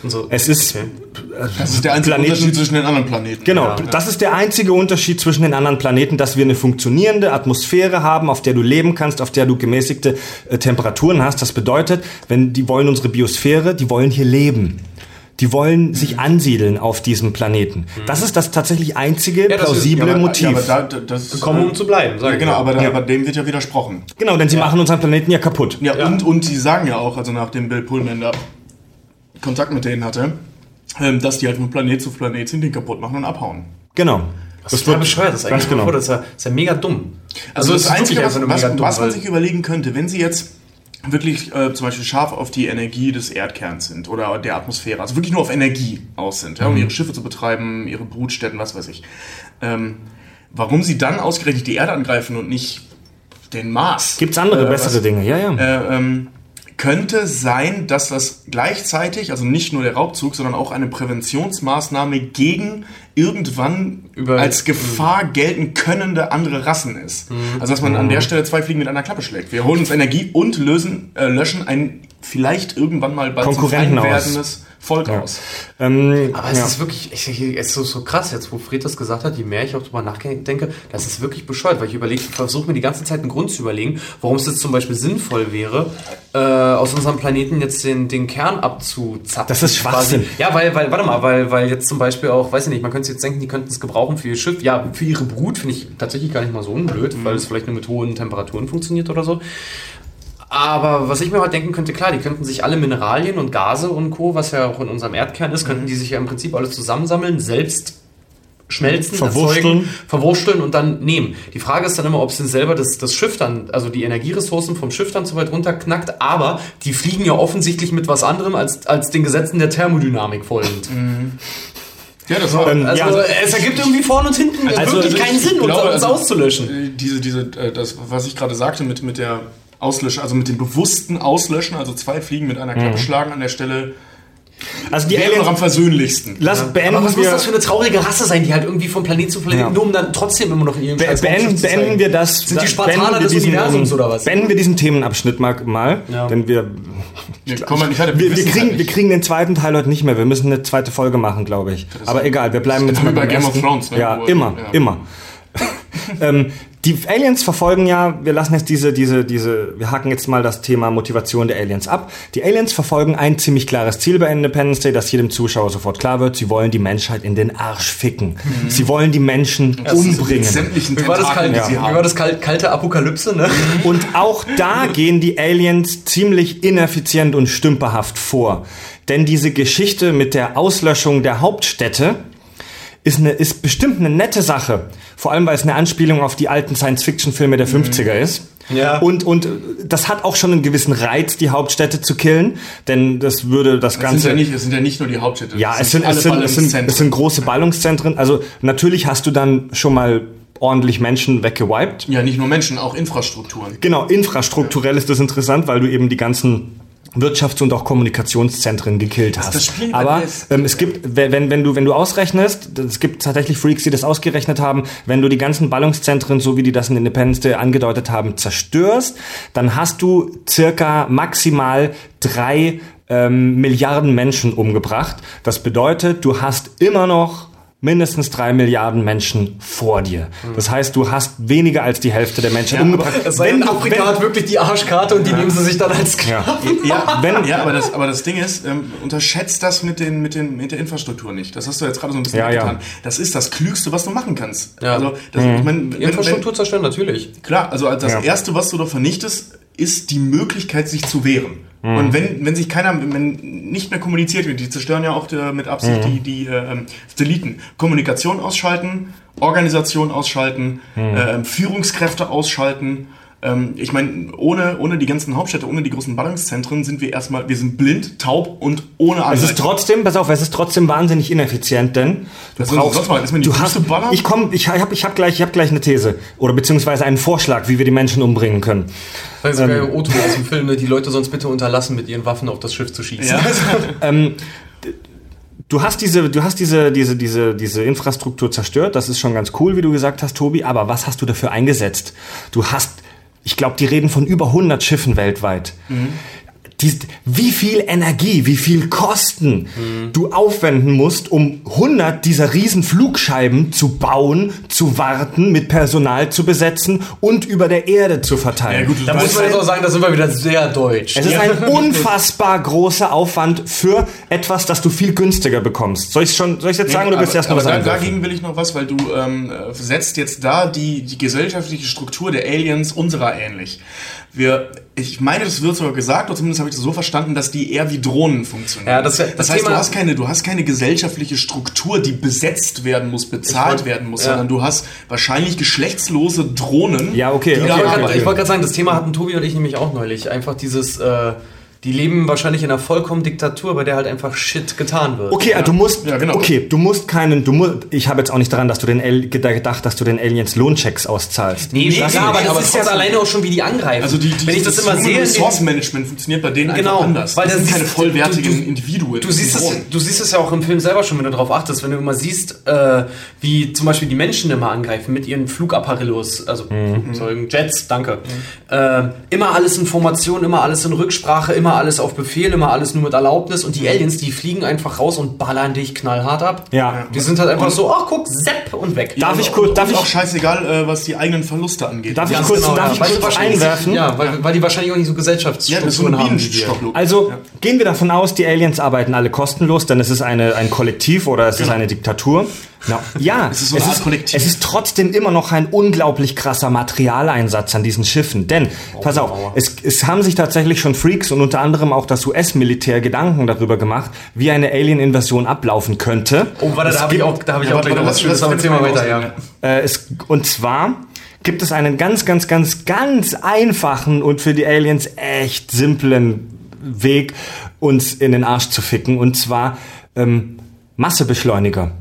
Und so. Es ist Okay. Das ist der einzige Planeten- Unterschied zwischen den anderen Planeten. Genau, Ja. das ist der einzige Unterschied zwischen den anderen Planeten, dass wir eine funktionierende Atmosphäre haben, auf der du leben kannst, auf der du gemäßigte äh, Temperaturen hast. Das bedeutet, wenn die wollen unsere Biosphäre, die wollen hier leben. Die wollen Mhm. sich ansiedeln auf diesem Planeten. Das ist das tatsächlich einzige Ja, das ist- plausible Ja, aber, Motiv. ja, aber da, da, das Gekommen, um zu bleiben, Ja, genau, aber, da, Ja. aber dem wird ja widersprochen. genau, denn sie machen unseren Planeten ja kaputt. Ja, Ja. Und, und die sagen ja auch, also nachdem Bill Pullman da Kontakt mit denen hatte, ähm, dass die halt von Planet zu Planet sind, den kaputt machen und abhauen. Genau. Das ist total bescheuert, das ist eigentlich genau. das ist, ja, das ist ja mega dumm. Also, das, ist Einzige, was, was, dumm, was man sich überlegen könnte, wenn sie jetzt wirklich äh, zum Beispiel scharf auf die Energie des Erdkerns sind oder der Atmosphäre, also wirklich nur auf Energie aus sind, ja, um ihre Schiffe zu betreiben, ihre Brutstätten, was weiß ich. Ähm, warum sie dann ausgerechnet die Erde angreifen und nicht den Mars? Gibt's andere Äh, bessere was- Dinge? Ja, ja. Äh, ähm, könnte sein, dass das gleichzeitig, also nicht nur der Raubzug, sondern auch eine Präventionsmaßnahme gegen irgendwann Über- als Gefahr gelten könnende andere Rassen ist. Mhm. Also dass man an der Stelle zwei Fliegen mit einer Klappe schlägt. Wir holen uns Energie und lösen, äh, löschen ein vielleicht irgendwann mal bald zum Konkurrenten aus. werdendes Volk aus. Ähm, Aber es ja. ist wirklich, ich, ich, es ist so, so krass jetzt, wo Fred das gesagt hat, je mehr ich auch drüber nachdenke, das ist wirklich bescheuert, weil ich überlege, ich versuche mir die ganze Zeit einen Grund zu überlegen, warum es jetzt zum Beispiel sinnvoll wäre, äh, aus unserem Planeten jetzt den, den Kern abzuzapfen. Das ist Schwachsinn. Quasi. Ja, weil, weil, warte mal, weil, weil jetzt zum Beispiel auch, weiß ich nicht, man könnte jetzt denken, die könnten es gebrauchen für ihr Schiff. Ja, für ihre Brut finde ich tatsächlich gar nicht mal so unblöd, weil es vielleicht nur mit hohen Temperaturen funktioniert oder so. Aber was ich mir halt denken könnte, klar, die könnten sich alle Mineralien und Gase und Co., was ja auch in unserem Erdkern ist, könnten die sich ja im Prinzip alles zusammensammeln, selbst schmelzen, Verwursteln. erzeugen, verwursteln und dann nehmen. Die Frage ist dann immer, ob sie selber das, das Schiff dann, also die Energieressourcen vom Schiff dann so weit runterknackt, aber die fliegen ja offensichtlich mit was anderem als, als den Gesetzen der Thermodynamik folgend. Ja, das war. Ähm, Also ja, es ergibt irgendwie vorne und hinten Also, wirklich also keinen Sinn, uns, glaube, uns also, auszulöschen. Diese, diese, äh, das, was ich gerade sagte mit, mit der Auslöschen, also mit dem bewussten Auslöschen, also zwei Fliegen mit einer Klappe schlagen an der Stelle, also die wäre noch Aliens. am versöhnlichsten. Lass Aber beenden was muss das für eine traurige Rasse sein, die halt irgendwie von Planet zu Planet, Ja. nur um dann trotzdem immer noch in ihrem Be scheiß beenden, beenden wir das. Sind die Spartaner des Universums oder was? Beenden wir diesen Themenabschnitt mal, mal Ja. denn wir, Nee, komm nicht weiter. wir, wir, kriegen, halt wir kriegen den zweiten Teil heute nicht mehr. Wir müssen eine zweite Folge machen, glaube ich. Aber egal, wir bleiben jetzt mal bei Game of. Thrones, ne? Ja, immer, ja. immer. ähm, die Aliens verfolgen ja, wir lassen jetzt diese, diese, diese, wir haken jetzt mal das Thema Motivation der Aliens ab. Die Aliens verfolgen ein ziemlich klares Ziel bei Independence Day, das jedem Zuschauer sofort klar wird. Sie wollen die Menschheit in den Arsch ficken. Sie wollen die Menschen umbringen. Mit sämtlichen Wie war das, kalt, haben. war das kalt, kalte Apokalypse, ne? Und auch da gehen die Aliens ziemlich ineffizient und stümperhaft vor. Denn diese Geschichte mit der Auslöschung der Hauptstädte ist, eine, ist bestimmt eine nette Sache. Vor allem, weil es eine Anspielung auf die alten Science-Fiction-Filme der 50er ist. Ja. Und, und das hat auch schon einen gewissen Reiz, die Hauptstädte zu killen. Denn das würde das Es sind, Ganze... ja nicht, es sind ja nicht nur die Hauptstädte. Ja, das es sind, es, sind, es, sind, es sind große Ballungszentren. Also natürlich hast du dann schon mal ordentlich Menschen weggewiped. Ja, nicht nur Menschen, auch Infrastrukturen. Genau, infrastrukturell ist das interessant, weil du eben die ganzen Wirtschafts- und auch Kommunikationszentren gekillt hast. das Spiel Aber ähm, es gibt, wenn, wenn, wenn du, wenn du ausrechnest, es gibt tatsächlich Freaks, die das ausgerechnet haben, wenn du die ganzen Ballungszentren, so wie die das in Independence Day angedeutet haben, zerstörst, dann hast du circa maximal drei ähm, Milliarden Menschen umgebracht. Das bedeutet, du hast immer noch mindestens drei Milliarden Menschen vor dir. Das heißt, du hast weniger als die Hälfte der Menschen umgebracht. Es sei denn, Afrika hat wirklich die Arschkarte und die nehmen sie sich dann als Sklaven. Ja, Wenn- ja aber, das, aber das Ding ist, ähm, unterschätzt das mit, den, mit, den, mit der Infrastruktur nicht. Das hast du jetzt gerade so ein bisschen Ja, ja. getan. Das ist das Klügste, was du machen kannst. Ja. Also, das, ich mein, wenn, Infrastruktur zerstören, natürlich. wenn, klar, also das Ja. Erste, was du doch vernichtest, ist die Möglichkeit, sich zu wehren. Mhm. Und wenn, wenn sich keiner, wenn nicht mehr kommuniziert wird, die zerstören ja auch äh, mit Absicht Mhm. die, die äh, ähm, deleten. Kommunikation ausschalten, Organisation ausschalten, Mhm. äh, Führungskräfte ausschalten. Ähm, ich meine, ohne, ohne die ganzen Hauptstädte, ohne die großen Ballungszentren sind wir erstmal, wir sind blind, taub und ohne Es Anleitung. ist trotzdem, pass auf, es ist trotzdem wahnsinnig ineffizient, denn du mir die du hast, ich komm, ich habe ich hab gleich, ich hab gleich eine These oder beziehungsweise einen Vorschlag, wie wir die Menschen umbringen können. Das ist ähm, Otto aus dem Film, ne? die Leute sonst bitte unterlassen, mit ihren Waffen auf das Schiff zu schießen. Ja. Du hast diese, du hast diese, diese, diese, diese Infrastruktur zerstört. Das ist schon ganz cool, wie du gesagt hast, Tobi. Aber was hast du dafür eingesetzt? Du hast, ich glaube, die reden von über 100 Schiffen weltweit. Die, wie viel Energie, wie viel Kosten du aufwenden musst, um 100 dieser riesen Flugscheiben zu bauen, zu warten, mit Personal zu besetzen und über der Erde zu verteilen. Ja, gut, Da muss man jetzt auch sagen, da sind wir wieder sehr deutsch. Es ist ein unfassbar großer Aufwand für etwas, das du viel günstiger bekommst. Soll ich schon, soll ich jetzt sagen, oder aber, willst du erst noch was da, einwerfen? dagegen will ich noch was, weil du ähm, setzt jetzt da die, die gesellschaftliche Struktur der Aliens unserer ähnlich. Wir, ich meine, das wird sogar gesagt, oder zumindest habe ich das so verstanden, dass die eher wie Drohnen funktionieren. Ja, das- das das heißt, Thema- du hast keine, du hast keine gesellschaftliche Struktur, die besetzt werden muss, bezahlt wollt- werden muss, ja. sondern du hast wahrscheinlich geschlechtslose Drohnen. Ja, okay, die okay, da Ich wollte gerade sagen, das Thema hatten Tobi und ich nämlich auch neulich. Einfach dieses, äh, die leben wahrscheinlich in einer vollkommen Diktatur, bei der halt einfach Shit getan wird. Okay, also du musst, Ja, genau. okay, du musst keinen, du musst, ich habe jetzt auch nicht daran, dass du den Al gedacht, dass du den Aliens Lohnchecks auszahlst. Nee, Nee, klar, aber das aber ist ja alleine auch schon, wie die angreifen. Also die, die, Wenn ich das immer sehe, Ressource Management funktioniert bei denen Genau, einfach anders. weil das das sind keine vollwertigen du- du- Individuen. Du das siehst, sind es, du siehst es ja auch im Film selber schon, wenn du darauf achtest, wenn du immer siehst, äh, wie zum Beispiel die Menschen immer angreifen mit ihren Flugapparillos, also Flugzeugen, Jets, danke. Äh, immer alles in Formation, immer alles in Rücksprache, immer alles auf Befehl, immer alles nur mit Erlaubnis und die Aliens, die fliegen einfach raus und ballern dich knallhart ab. Ja. Die sind halt einfach so, ach guck, sepp und weg. Darf ich und, kurz, und darf ich, auch scheißegal, äh, was die eigenen Verluste angeht. darf ich kurz, genau, darf ja, ich weil die kurz wahrscheinlich- einwerfen? Ja, weil, weil die wahrscheinlich auch nicht so ja, ist Gesellschaftsstrukturen ein haben. Also gehen wir davon aus, die Aliens arbeiten alle kostenlos, denn es ist eine, ein Kollektiv oder es ist eine Diktatur. Na, ja, Es ist so Art Kollektiv. es ist trotzdem immer noch ein unglaublich krasser Materialeinsatz an diesen Schiffen. Denn, pass auf, es, es haben sich tatsächlich schon Freaks und unter anderem auch das US-Militär Gedanken darüber gemacht, wie eine Alien-Invasion ablaufen könnte. Oh, warte, Es da habe ich auch, da habe ich Ja, auch warte, gleich noch was Schönes, aber erzähl mal kann ich weiter, ja. Äh, es, und zwar gibt es einen ganz, ganz, ganz, ganz einfachen und für die Aliens echt simplen Weg, uns in den Arsch zu ficken. Und zwar ähm, Massebeschleuniger.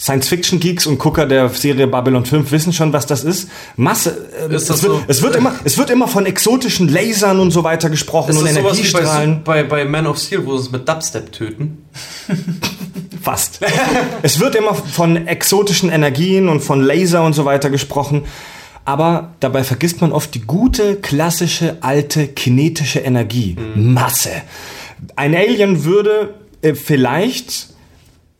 Science-Fiction-Geeks und Gucker der Serie Babylon 5 wissen schon, was das ist. Masse. äh, Ist es, wird, so? es, wird immer, es wird immer von exotischen Lasern und so weiter gesprochen Ist und das sowas wie bei, Energiestrahlen. bei, bei Man of Steel, wo sie es mit Dubstep töten? Fast. es wird immer von exotischen Energien und von Laser und so weiter gesprochen. Aber dabei vergisst man oft die gute, klassische, alte, kinetische Energie. Masse. Ein Alien würde äh, vielleicht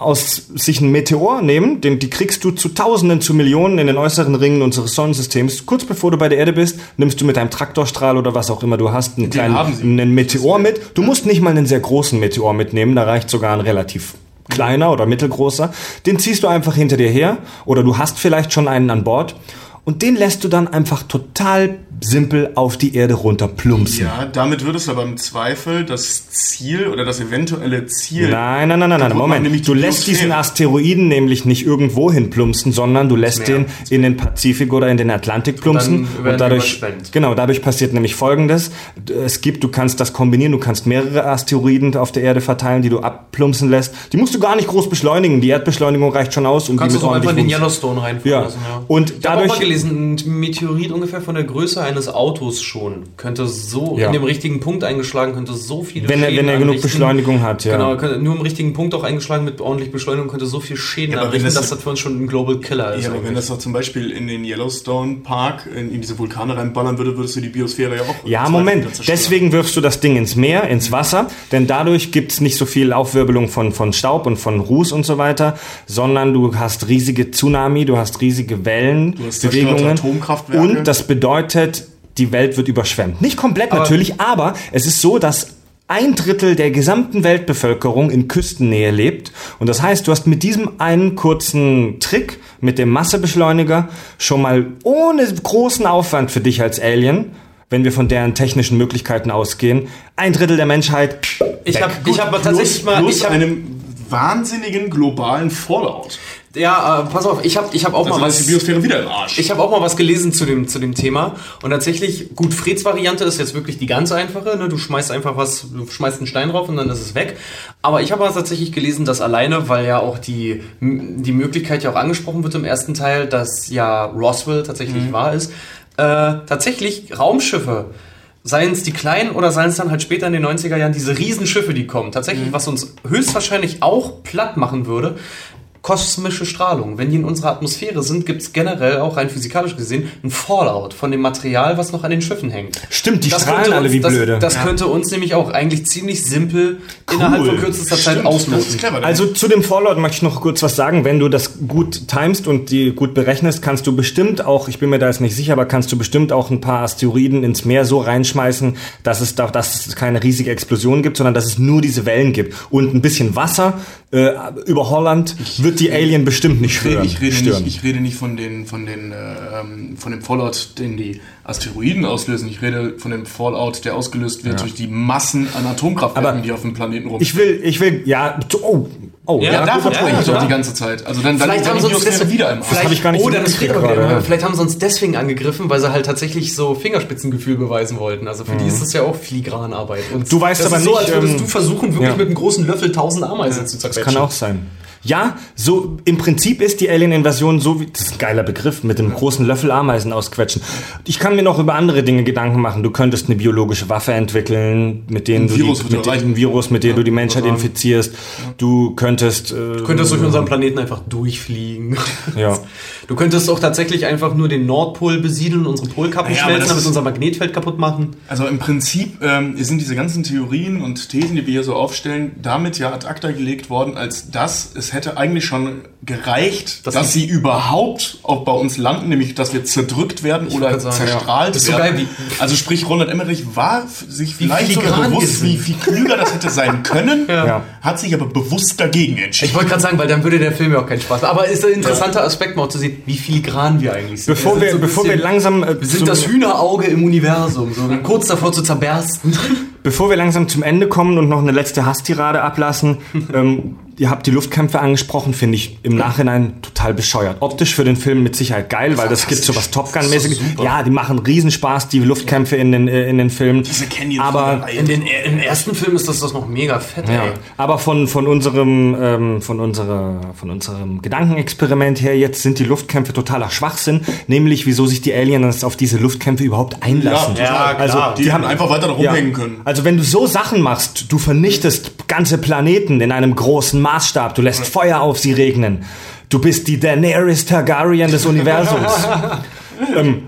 aus sich einen Meteor nehmen, den, die kriegst du zu Tausenden, zu Millionen in den äußeren Ringen unseres Sonnensystems. Kurz bevor du bei der Erde bist, nimmst du mit deinem Traktorstrahl oder was auch immer du hast, einen kleinen haben sie. einen Meteor mit. Du musst nicht mal einen sehr großen Meteor mitnehmen, da reicht sogar ein relativ kleiner oder mittelgroßer. Den ziehst du einfach hinter dir her oder du hast vielleicht schon einen an Bord und den lässt du dann einfach total simpel auf die Erde runter plumpsen. Ja, damit würdest du aber im Zweifel das Ziel oder das eventuelle Ziel. Nein, nein, nein, nein, nein, Moment. Du lässt diesen. Asteroiden nämlich nicht irgendwo hin plumpsen, sondern du lässt den in den Pazifik oder in den Atlantik plumpsen. dann werden die dadurch, genau, dadurch passiert nämlich Folgendes. Es gibt, du kannst das kombinieren, du kannst mehrere Asteroiden auf der Erde verteilen, die du abplumpsen lässt. Die musst du gar nicht groß beschleunigen. Die Erdbeschleunigung reicht schon aus, um Kannst die du mit so einfach in den Yellowstone reinfahren Ja. lassen, ja. Und ich habe auch dadurch- mal gelesen, ein Meteorit ungefähr von der Größe eines Autos schon könnte so Ja. in dem richtigen Punkt eingeschlagen, könnte so viele Wenn er- Schäden wenn er genug. Beschleunigung hat, ja. Genau, könnte, nur im richtigen Punkt auch eingeschlagen mit ordentlich Beschleunigung könnte so viel Schäden Ja, aber wenn anrichten, das- dass das für uns schon ein Global Killer ist. Ja, aber wenn das doch zum Beispiel in den Yellowstone Park, in, in diese Vulkane reinballern würde, würdest du die Biosphäre ja auch. Ja, Moment. Deswegen wirfst du das Ding ins Meer, ins Wasser, denn dadurch gibt's nicht so viel Aufwirbelung von, von Staub und von Ruß und so weiter, sondern du hast riesige Tsunami, du hast riesige Wellen, Du hast Bewegungen Atomkraftwerke. und das bedeutet, die Welt wird überschwemmt. Nicht komplett Aber- natürlich, aber es ist so, dass ein Drittel der gesamten Weltbevölkerung in Küstennähe lebt. Und das heißt, du hast mit diesem einen kurzen Trick, mit dem Massebeschleuniger, schon mal ohne großen Aufwand für dich als Alien, wenn wir von deren technischen Möglichkeiten ausgehen, ein Drittel der Menschheit. ich habe ich hab tatsächlich mal plus ich hab, einem wahnsinnigen globalen Fallout. ja, äh, pass auf, ich habe ich hab auch Also mal was die Biosphäre wieder im Arsch. Ich habe auch mal was gelesen zu dem, zu dem Thema. Und tatsächlich, gut, Freds Variante ist jetzt wirklich die ganz einfache. Ne? Du schmeißt einfach was, du schmeißt einen Stein drauf und dann ist es weg. Aber ich habe tatsächlich gelesen, dass alleine, weil ja auch die, die Möglichkeit ja auch angesprochen wird im ersten Teil, dass ja Roswell tatsächlich wahr ist, äh, tatsächlich Raumschiffe. Seien es die kleinen oder seien es dann halt später in den 90er Jahren diese Riesenschiffe, die kommen. Tatsächlich, was uns höchstwahrscheinlich auch platt machen würde, kosmische Strahlung. Wenn die in unserer Atmosphäre sind, gibt es generell auch rein physikalisch gesehen ein Fallout von dem Material, was noch an den Schiffen hängt. Stimmt, die Das strahlen alle uns, wie das, blöde. Das könnte uns nämlich auch eigentlich ziemlich simpel innerhalb von kürzester Zeit Stimmt, Das ist clever. Also zu dem Fallout möchte ich noch kurz was sagen. Wenn du das gut timest und die gut berechnest, kannst du bestimmt auch, ich bin mir da jetzt nicht sicher, aber kannst du bestimmt auch ein paar Asteroiden ins Meer so reinschmeißen, dass es da, dass es keine riesige Explosion gibt, sondern dass es nur diese Wellen gibt. Und ein bisschen Wasser äh, über Holland wird die Alien bestimmt nicht ich rede, stören. ich, rede stören. nicht, ich rede nicht von den von den äh, ähm, von dem Fallout, den die Asteroiden auslösen. Ich rede von dem Fallout, der ausgelöst wird durch die Massen an Atomkraftwerken, Aber die auf dem Planeten rum. ich will, ich will, ja, oh, oh, Ja, ja, davon spreche Punkt, ich doch ja. die ganze Zeit. Also dann, dann Vielleicht dann haben sie uns deswegen, wieder im Arsch. vielleicht, ich gar nicht oh, so dann gerade, ja. vielleicht haben sie uns deswegen angegriffen, weil sie halt tatsächlich so Fingerspitzengefühl beweisen wollten. Also für die ist das ja auch Filigranarbeit. Und Mhm. Du weißt das aber ist so, nicht, als würdest ähm, du versuchen, wirklich ja. mit einem großen Löffel tausend Ameisen zu zerquetschen. Das kann auch sein. Ja, so im Prinzip ist die Alien-Invasion so wie, das ist ein geiler Begriff, mit dem großen Löffel Ameisen ausquetschen. Ich kann mir noch über andere Dinge Gedanken machen. Du könntest eine biologische Waffe entwickeln, mit denen Ein du Virus die, mit dem. Virus, mit dem du die Menschheit infizierst. Du könntest, äh, Du könntest durch unseren Planeten einfach durchfliegen. Ja. Du könntest auch tatsächlich einfach nur den Nordpol besiedeln, unsere Polkappen Ja, aber schmelzen, damit unser Magnetfeld kaputt machen. Also im Prinzip ähm, sind diese ganzen Theorien und Thesen, die wir hier so aufstellen, damit ja ad acta gelegt worden, als dass es hätte eigentlich schon gereicht, Das dass sie überhaupt auch bei uns landen, nämlich dass wir zerdrückt werden oder sagen, zerstrahlt ja. So werden. geil, also sprich, Roland Emmerich war sich vielleicht sogar bewusst, wie viel klüger das hätte sein können, Ja. hat sich aber bewusst dagegen Ich entschieden. wollte gerade sagen, weil dann würde der Film ja auch keinen Spaß machen. Aber ist ein interessanter Aspekt mal zu sehen, wie filigran wir eigentlich sind. Bevor wir, sind so bevor wir bisschen- langsam äh, wir sind das Hühnerauge im Universum, so kurz davor zu zerbersten. Bevor wir langsam zum Ende kommen und noch eine letzte Hasstirade ablassen, ähm, ihr habt die Luftkämpfe angesprochen, finde ich im Nachhinein total bescheuert. Optisch für den Film mit Sicherheit geil, weil das gibt so was Top Gun-mäßiges. Ja, die machen Riesenspaß, die Luftkämpfe in den, äh, in den Filmen. Diese Canyon Aber In den, Im ersten Film ist das, das noch mega fett, Ja, ey. aber von, von unserem, ähm, von unserer, von unserem Gedankenexperiment her jetzt sind die Luftkämpfe totaler Schwachsinn, nämlich wieso sich die Aliens auf diese Luftkämpfe überhaupt einlassen. Ja, Ja, also klar. Die, haben einfach weiter rumhängen können. Also wenn du so Sachen machst, du vernichtest ganze Planeten in einem großen Maßstab, du lässt Feuer auf sie regnen, du bist die Daenerys Targaryen des Universums. ähm,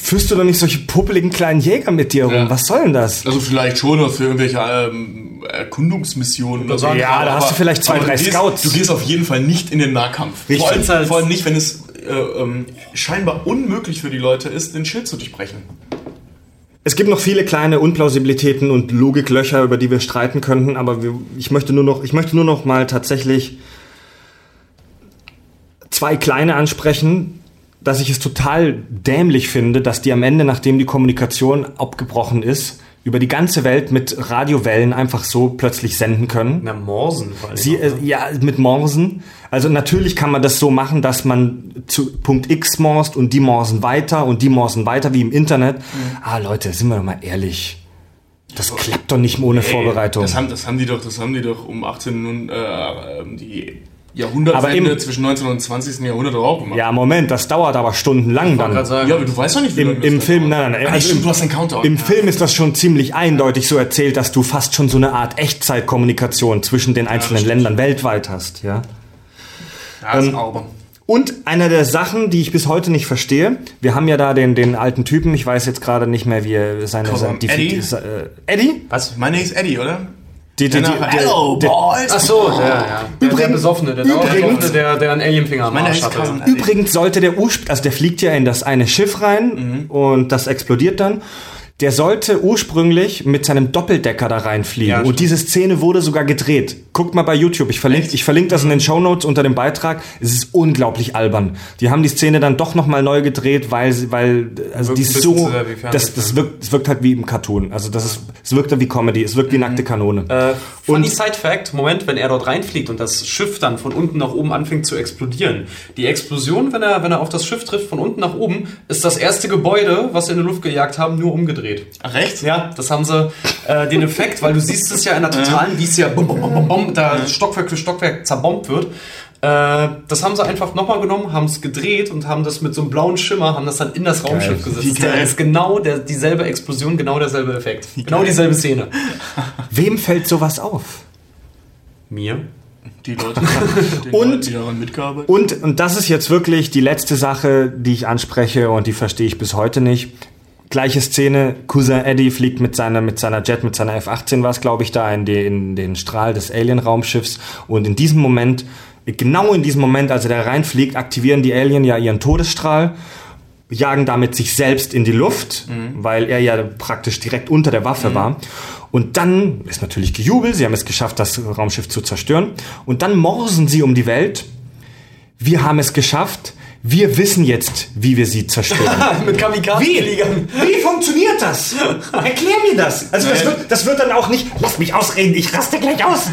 führst du doch nicht solche puppeligen kleinen Jäger mit dir rum? Ja. Was soll denn das? Also vielleicht schon was für irgendwelche ähm, Erkundungsmissionen oder so. Ja, da hast du vielleicht zwei, drei du gehst, Scouts. Du gehst auf jeden Fall nicht in den Nahkampf. Richtig. Vor allem, Halt- vor allem nicht, wenn es äh, ähm, scheinbar unmöglich für die Leute ist, den Schild zu durchbrechen. Es gibt noch viele kleine Unplausibilitäten und Logiklöcher, über die wir streiten könnten, aber wir, ich möchte nur noch, ich möchte nur noch mal tatsächlich zwei kleine ansprechen, dass ich es total dämlich finde, dass die am Ende, nachdem die Kommunikation abgebrochen ist, über die ganze Welt mit Radiowellen einfach so plötzlich senden können. Na, Morsen vor allem. Sie, äh, ja, mit Morsen. Also natürlich kann man das so machen, dass man zu Punkt X morst und die morsen weiter und die morsen weiter, wie im Internet. Ah, Leute, sind wir doch mal ehrlich. Das klappt doch nicht ohne Vorbereitung. Das haben, das haben die doch, das haben die doch um 18 und äh, die Jahrhundertwende Aber im- zwischen 19. und 20. Jahrhundert auch gemacht. ja, Moment, das dauert aber stundenlang Ich wollte dann. gerade sagen, Ja, aber du weißt doch nicht, wie Im, im. Film, nein, nein, nein. Ah, Also stimmt, im, du hast. Im Ja. Film ist das schon ziemlich eindeutig so erzählt, dass du fast schon so eine Art Echtzeitkommunikation zwischen den einzelnen stimmt. Ländern weltweit hast, ja. Ja, das ist ähm, albern. Und einer der Sachen, die ich bis heute nicht verstehe, wir haben ja da den, den alten Typen, ich weiß jetzt gerade nicht mehr, wie er seine... Komm, seine die, Eddie? die, äh, Eddie? Was? Mein Name ist Eddie, oder? Die, die, die, Genau. der- Hello, der- boys! Ach so, der, ja. Der, der Übrigens- Besoffene, der übrigens- Besoffene, der, der einen Alienfinger am Arsch ist hatte. Übrigens sollte der Ursprung, also der fliegt ja in das eine Schiff rein und das explodiert dann. Der sollte ursprünglich mit seinem Doppeldecker da reinfliegen. Ja, und diese Szene wurde sogar gedreht. Guckt mal bei YouTube. Ich verlinke, ich verlinke das in den Shownotes unter dem Beitrag. Es ist unglaublich albern. Die haben die Szene dann doch nochmal neu gedreht, weil sie, weil, also Wirkt die ist so, das, das wirkt, es wirkt halt wie im Cartoon. Also das ist, es wirkt wie Comedy. Es wirkt wie nackte Kanone. Äh, funny Und- Side Fact, Moment, wenn er dort reinfliegt und das Schiff dann von unten nach oben anfängt zu explodieren. Die Explosion, wenn er, wenn er auf das Schiff trifft, von unten nach oben, ist das erste Gebäude, was sie in die Luft gejagt haben, nur umgedreht. Ach, rechts? Ja, das haben sie, äh, den Effekt, weil du siehst es ja in der totalen, wie es ja bum, bum, bum, bum, bum, da Stockwerk für Stockwerk zerbombt wird. Äh, das haben sie einfach nochmal genommen, haben es gedreht und haben das mit so einem blauen Schimmer, haben das dann in das Raumschiff gesetzt. Wie Das ist geil. genau der, dieselbe Explosion, genau derselbe Effekt. Genau dieselbe Szene. Wem fällt sowas auf? Mir? Die Leute, die, Und- Leute, die daran mitgearbeitet Und, und das ist jetzt wirklich die letzte Sache, die ich anspreche und die verstehe ich bis heute nicht. Gleiche Szene, Cousin Eddie fliegt mit seiner, mit seiner Jet, mit seiner F-18 war es, glaube ich, da in, die, in den Strahl des Alien-Raumschiffs. Und in diesem Moment, genau in diesem Moment, als er da reinfliegt, aktivieren die Alien ja ihren Todesstrahl, jagen damit sich selbst in die Luft, weil er ja praktisch direkt unter der Waffe war. Und dann ist natürlich gejubelt, sie haben es geschafft, das Raumschiff zu zerstören. Und dann morsen sie um die Welt, wir haben es geschafft. Wir wissen jetzt, wie wir sie zerstören. Mit Kamikaze-Fliegern. Wie funktioniert das? Erklär mir das. Also das wird, das wird dann auch nicht, lass mich ausreden, ich raste gleich aus.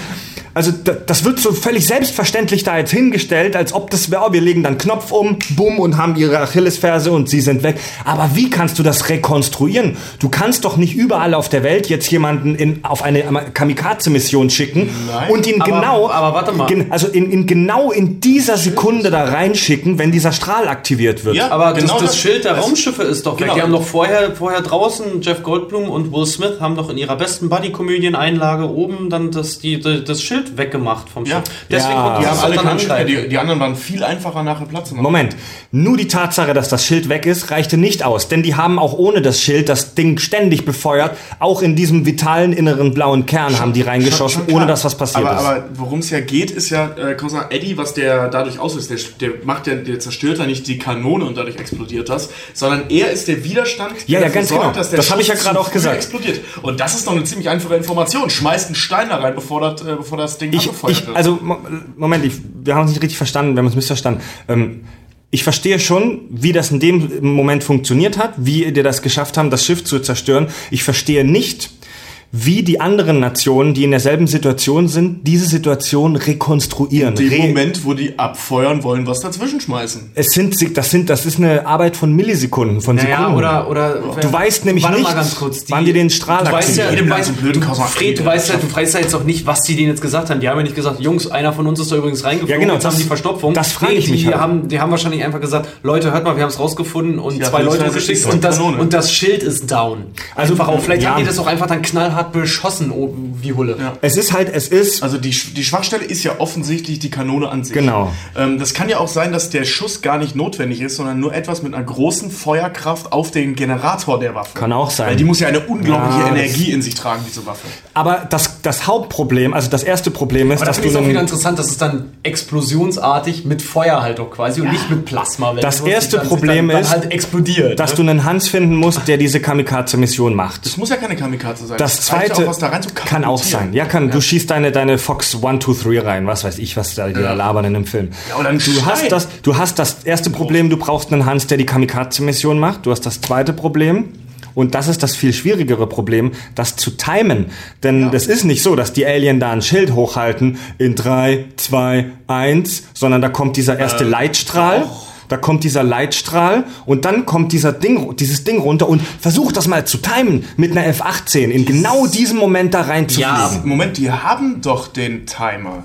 Also da- das wird so völlig selbstverständlich da jetzt hingestellt, als ob das wäre, oh, wir legen dann Knopf um, bumm und haben ihre Achillesferse und sie sind weg. Aber wie kannst du das rekonstruieren? Du kannst doch nicht überall auf der Welt jetzt jemanden in, auf eine Kamikaze-Mission schicken Nein. und ihn Aber- genau, aber warte mal. gen- also in, in genau in dieser Sekunde da reinschicken, wenn dieser Strahl aktiviert wird. Ja. Aber Genau das, das das- Schild der Raumschiffe ist doch weg. Genau. Die haben doch vorher, vorher draußen, Jeff Goldblum und Will Smith haben doch in ihrer besten Buddy-Komödien-Einlage oben dann das, die, die, das Schild weggemacht vom Ja. Schiff. Deswegen Ja. Die haben alle keinen Schild, die, die anderen waren viel einfacher nachher Platz. Moment, nur die Tatsache, dass das Schild weg ist, reichte nicht aus, denn die haben auch ohne das Schild das Ding ständig befeuert. Auch in diesem vitalen inneren blauen Kern haben die reingeschossen, Schon- schon ohne dass was passiert aber, ist. Aber worum es ja geht, ist ja, äh, Eddie, was der dadurch auslöst. Der, der macht ja, der zerstört ja nicht die Kanone und dadurch explodiert das, sondern er ist der Widerstand, Ja, der ja, ganz genau. dass der Das habe ich ja gerade auch gesagt. explodiert. Und das ist doch eine ziemlich einfache Information. Schmeißt einen Stein da rein, bevor das, äh, bevor das Ding ich, angefeuert ich, wird. also, Mo- Moment, ich, wir haben uns nicht richtig verstanden, wir haben uns missverstanden. Ähm, ich verstehe schon, wie das in dem Moment funktioniert hat, wie die das geschafft haben, das Schiff zu zerstören. Ich verstehe nicht, wie die anderen Nationen, die in derselben Situation sind, diese Situation rekonstruieren. In dem Re Moment, wo die abfeuern wollen, was dazwischen schmeißen. es sind, das sind, das ist eine Arbeit von Millisekunden, von Naja, Sekunden. oder, oder Du weißt nämlich nicht, mal ganz kurz, wann die den Strahl du weißt ja, du weißt, du, Fred, du weißt ja, du weißt ja jetzt auch nicht, was die denen jetzt gesagt haben. Die haben ja nicht gesagt, Jungs, einer von uns ist da übrigens reingeflogen, Ja, genau, jetzt das- haben die Verstopfung. das frage ich die, mich halt. haben, die haben wahrscheinlich einfach gesagt, Leute, hört mal, wir haben es rausgefunden und Ja, zwei Leute heißt, geschickt und das, und das Schild ist down. Also, einfach auch, vielleicht ja. haben die das auch einfach dann knallhart beschossen, oh, wie Hulle. Ja. Es ist halt, es ist, Also die, die Schwachstelle ist ja offensichtlich die Kanone an sich. Genau. Ähm, das kann ja auch sein, dass der Schuss gar nicht notwendig ist, sondern nur etwas mit einer großen Feuerkraft auf den Generator der Waffe. Kann auch sein. Weil die muss ja eine unglaubliche Ja, das- Energie in sich tragen, diese Waffe. aber das, das Hauptproblem, also das erste Problem ist, Aber das dass du ich auch wieder interessant, dass es dann explosionsartig mit Feuer halt auch quasi und nicht mit Plasma. wenn Das erste dann, Problem dann, ist, dann halt explodiert. dass ne? du einen Hans finden musst, der diese Kamikaze-Mission macht. Das muss ja keine Kamikaze sein. Das zweite auch, kann auch sein. Ja, kann. Du schießt deine, deine Fox 1, 2, 3 rein. Was weiß ich, was da die da labern in dem Film. Ja, oder ein du, Stein. hast das, du hast das erste Problem, du brauchst einen Hans, der die Kamikaze-Mission macht. Du hast das zweite Problem. Und das ist das viel schwierigere Problem, das zu timen. Denn das ist nicht so, dass die Alien da ein Schild hochhalten in 3, 2, 1, sondern da kommt dieser erste Leitstrahl. Da kommt dieser Leitstrahl und dann kommt dieser Ding, dieses Ding runter und versuch das mal zu timen mit einer F-18 in genau diesem Moment da reinzufliegen. Ja, Moment, die haben doch den Timer.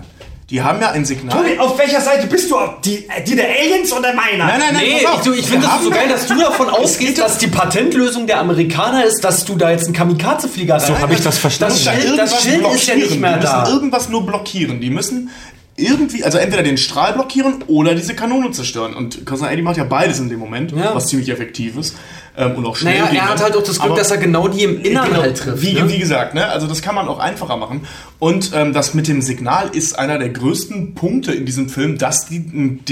Die haben ja ein Signal. auf welcher Seite bist du? Die, die der Aliens oder meiner? Nein, nein, nein, Nee, pass auf. ich, du, ich finde das haben so geil, dass du davon ausgehst, dass die Patentlösung der Amerikaner ist, dass du da jetzt einen Kamikaze-Flieger rein. So habe ich das verstanden. Das da Schild, irgendwas das Schild ist ja nicht blockieren. mehr die müssen da. irgendwas nur blockieren. Die müssen irgendwie, also entweder den Strahl blockieren oder diese Kanone zerstören. Und Cousin Eddie macht ja beides in dem Moment, Ja. was ziemlich effektiv ist. Ähm, und auch schnell Naja, er hat ne? halt auch das Glück, Aber- dass er genau die im Innern Genau, halt trifft. Wie, ne? wie gesagt, ne? also das kann man auch einfacher machen. Und ähm, das mit dem Signal ist einer der größten Punkte in diesem Film, dass die den,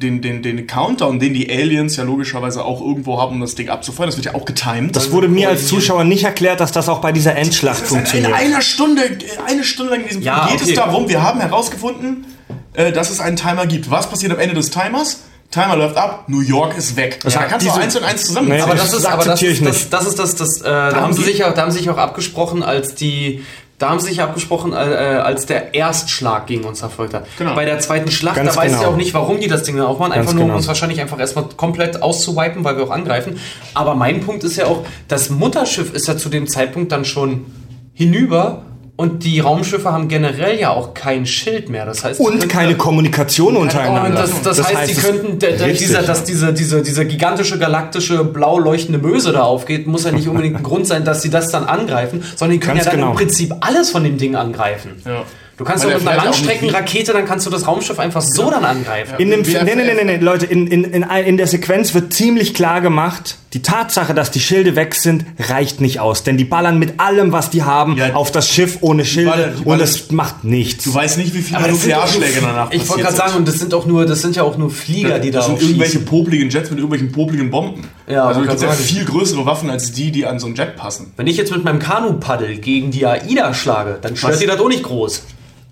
den, den, den Countdown, den die Aliens ja logischerweise auch irgendwo haben, um das Ding abzufeuern, das wird ja auch getimed. Das wurde mir als Zuschauer nicht erklärt, dass das auch bei dieser Endschlacht Das ist in funktioniert. einer Stunde, eine Stunde lang in diesem Ja, Film geht okay. es darum, wir haben herausgefunden, äh, dass es einen Timer gibt. Was passiert am Ende des Timers? Timer läuft ab, New York ist weg. da kannst du eins und eins zusammen. Nee, Aber Das das ist, aber das, akzeptiere ich ist, das, nicht. das ist das, das, äh, da, haben haben sie sich auch, da haben sie sich auch abgesprochen, als die, da haben sie sich abgesprochen, äh, äh, als der Erstschlag gegen uns erfolgt hat. Genau. Bei der zweiten Schlacht, Ganz da weißt du genau. ja auch nicht, warum die das Ding dann aufmachen, einfach Ganz nur, um genau. uns wahrscheinlich einfach erstmal komplett auszuwipen, weil wir auch angreifen. Aber mein Punkt ist ja auch, das Mutterschiff ist ja zu dem Zeitpunkt dann schon hinüber und die Raumschiffe haben generell ja auch kein Schild mehr. Das heißt, Und keine da- Kommunikation untereinander. und das, das, heißt, die es- könnten, dieser, dass diese, diese, diese gigantische galaktische blau leuchtende Möse da aufgeht, muss ja nicht unbedingt ein Grund sein, dass sie das dann angreifen, sondern die können Ganz ja dann genau. im Prinzip alles von dem Ding angreifen. Ja. Du kannst Weil doch mit einer Langstreckenrakete, dann kannst du das Raumschiff einfach so dann angreifen. In dem nee, nee, nee, nee, nee, Leute, in, in, in, in der Sequenz wird ziemlich klar gemacht, die Tatsache, dass die Schilde weg sind, reicht nicht aus. Denn die ballern mit allem, was die haben, Ja, auf das Schiff ohne Schilde ballern- die und ballern- es macht nichts. Du weißt nicht, wie viele Nuklearschläge danach Ich wollte gerade sagen, und das sind auch nur, das sind ja auch nur Flieger, die da das sind irgendwelche schießen. popligen Jets mit irgendwelchen popligen Bomben. Ja, also wollte gibt ja viel größere Waffen als die, die an so einen Jet passen. Wenn ich jetzt mit meinem Kanu-Paddel gegen die AIDA schlage, dann stört Was? die das auch nicht groß.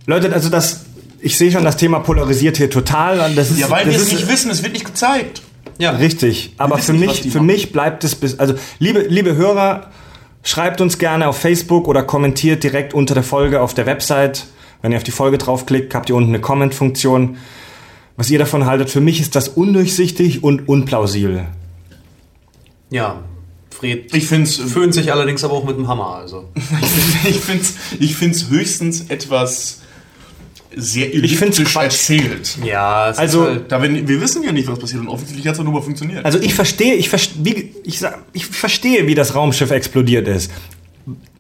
Leute, also das, ich sehe schon, das Thema polarisiert hier total. Ist, Ja, weil das wir es nicht wissen, es wird nicht gezeigt. Ja. Richtig, aber für mich, für machen. mich bleibt es bis, also liebe, liebe Hörer, schreibt uns gerne auf Facebook oder kommentiert direkt unter der Folge auf der Website. Wenn ihr auf die Folge draufklickt, habt ihr unten eine Comment-Funktion. Was ihr davon haltet, für mich ist das undurchsichtig und unplausibel. Ja. Fred Ich finde es föhnt sich allerdings aber auch mit dem Hammer, also. ich find's, ich find's höchstens etwas sehr elliptisch erzählt. Ja, es Also- ist halt, Da wir, wir wissen ja nicht, was passiert und offensichtlich hat es nur mal funktioniert. Also ich verstehe, ich, verste- wie, ich, sag, ich verstehe, wie das Raumschiff explodiert ist.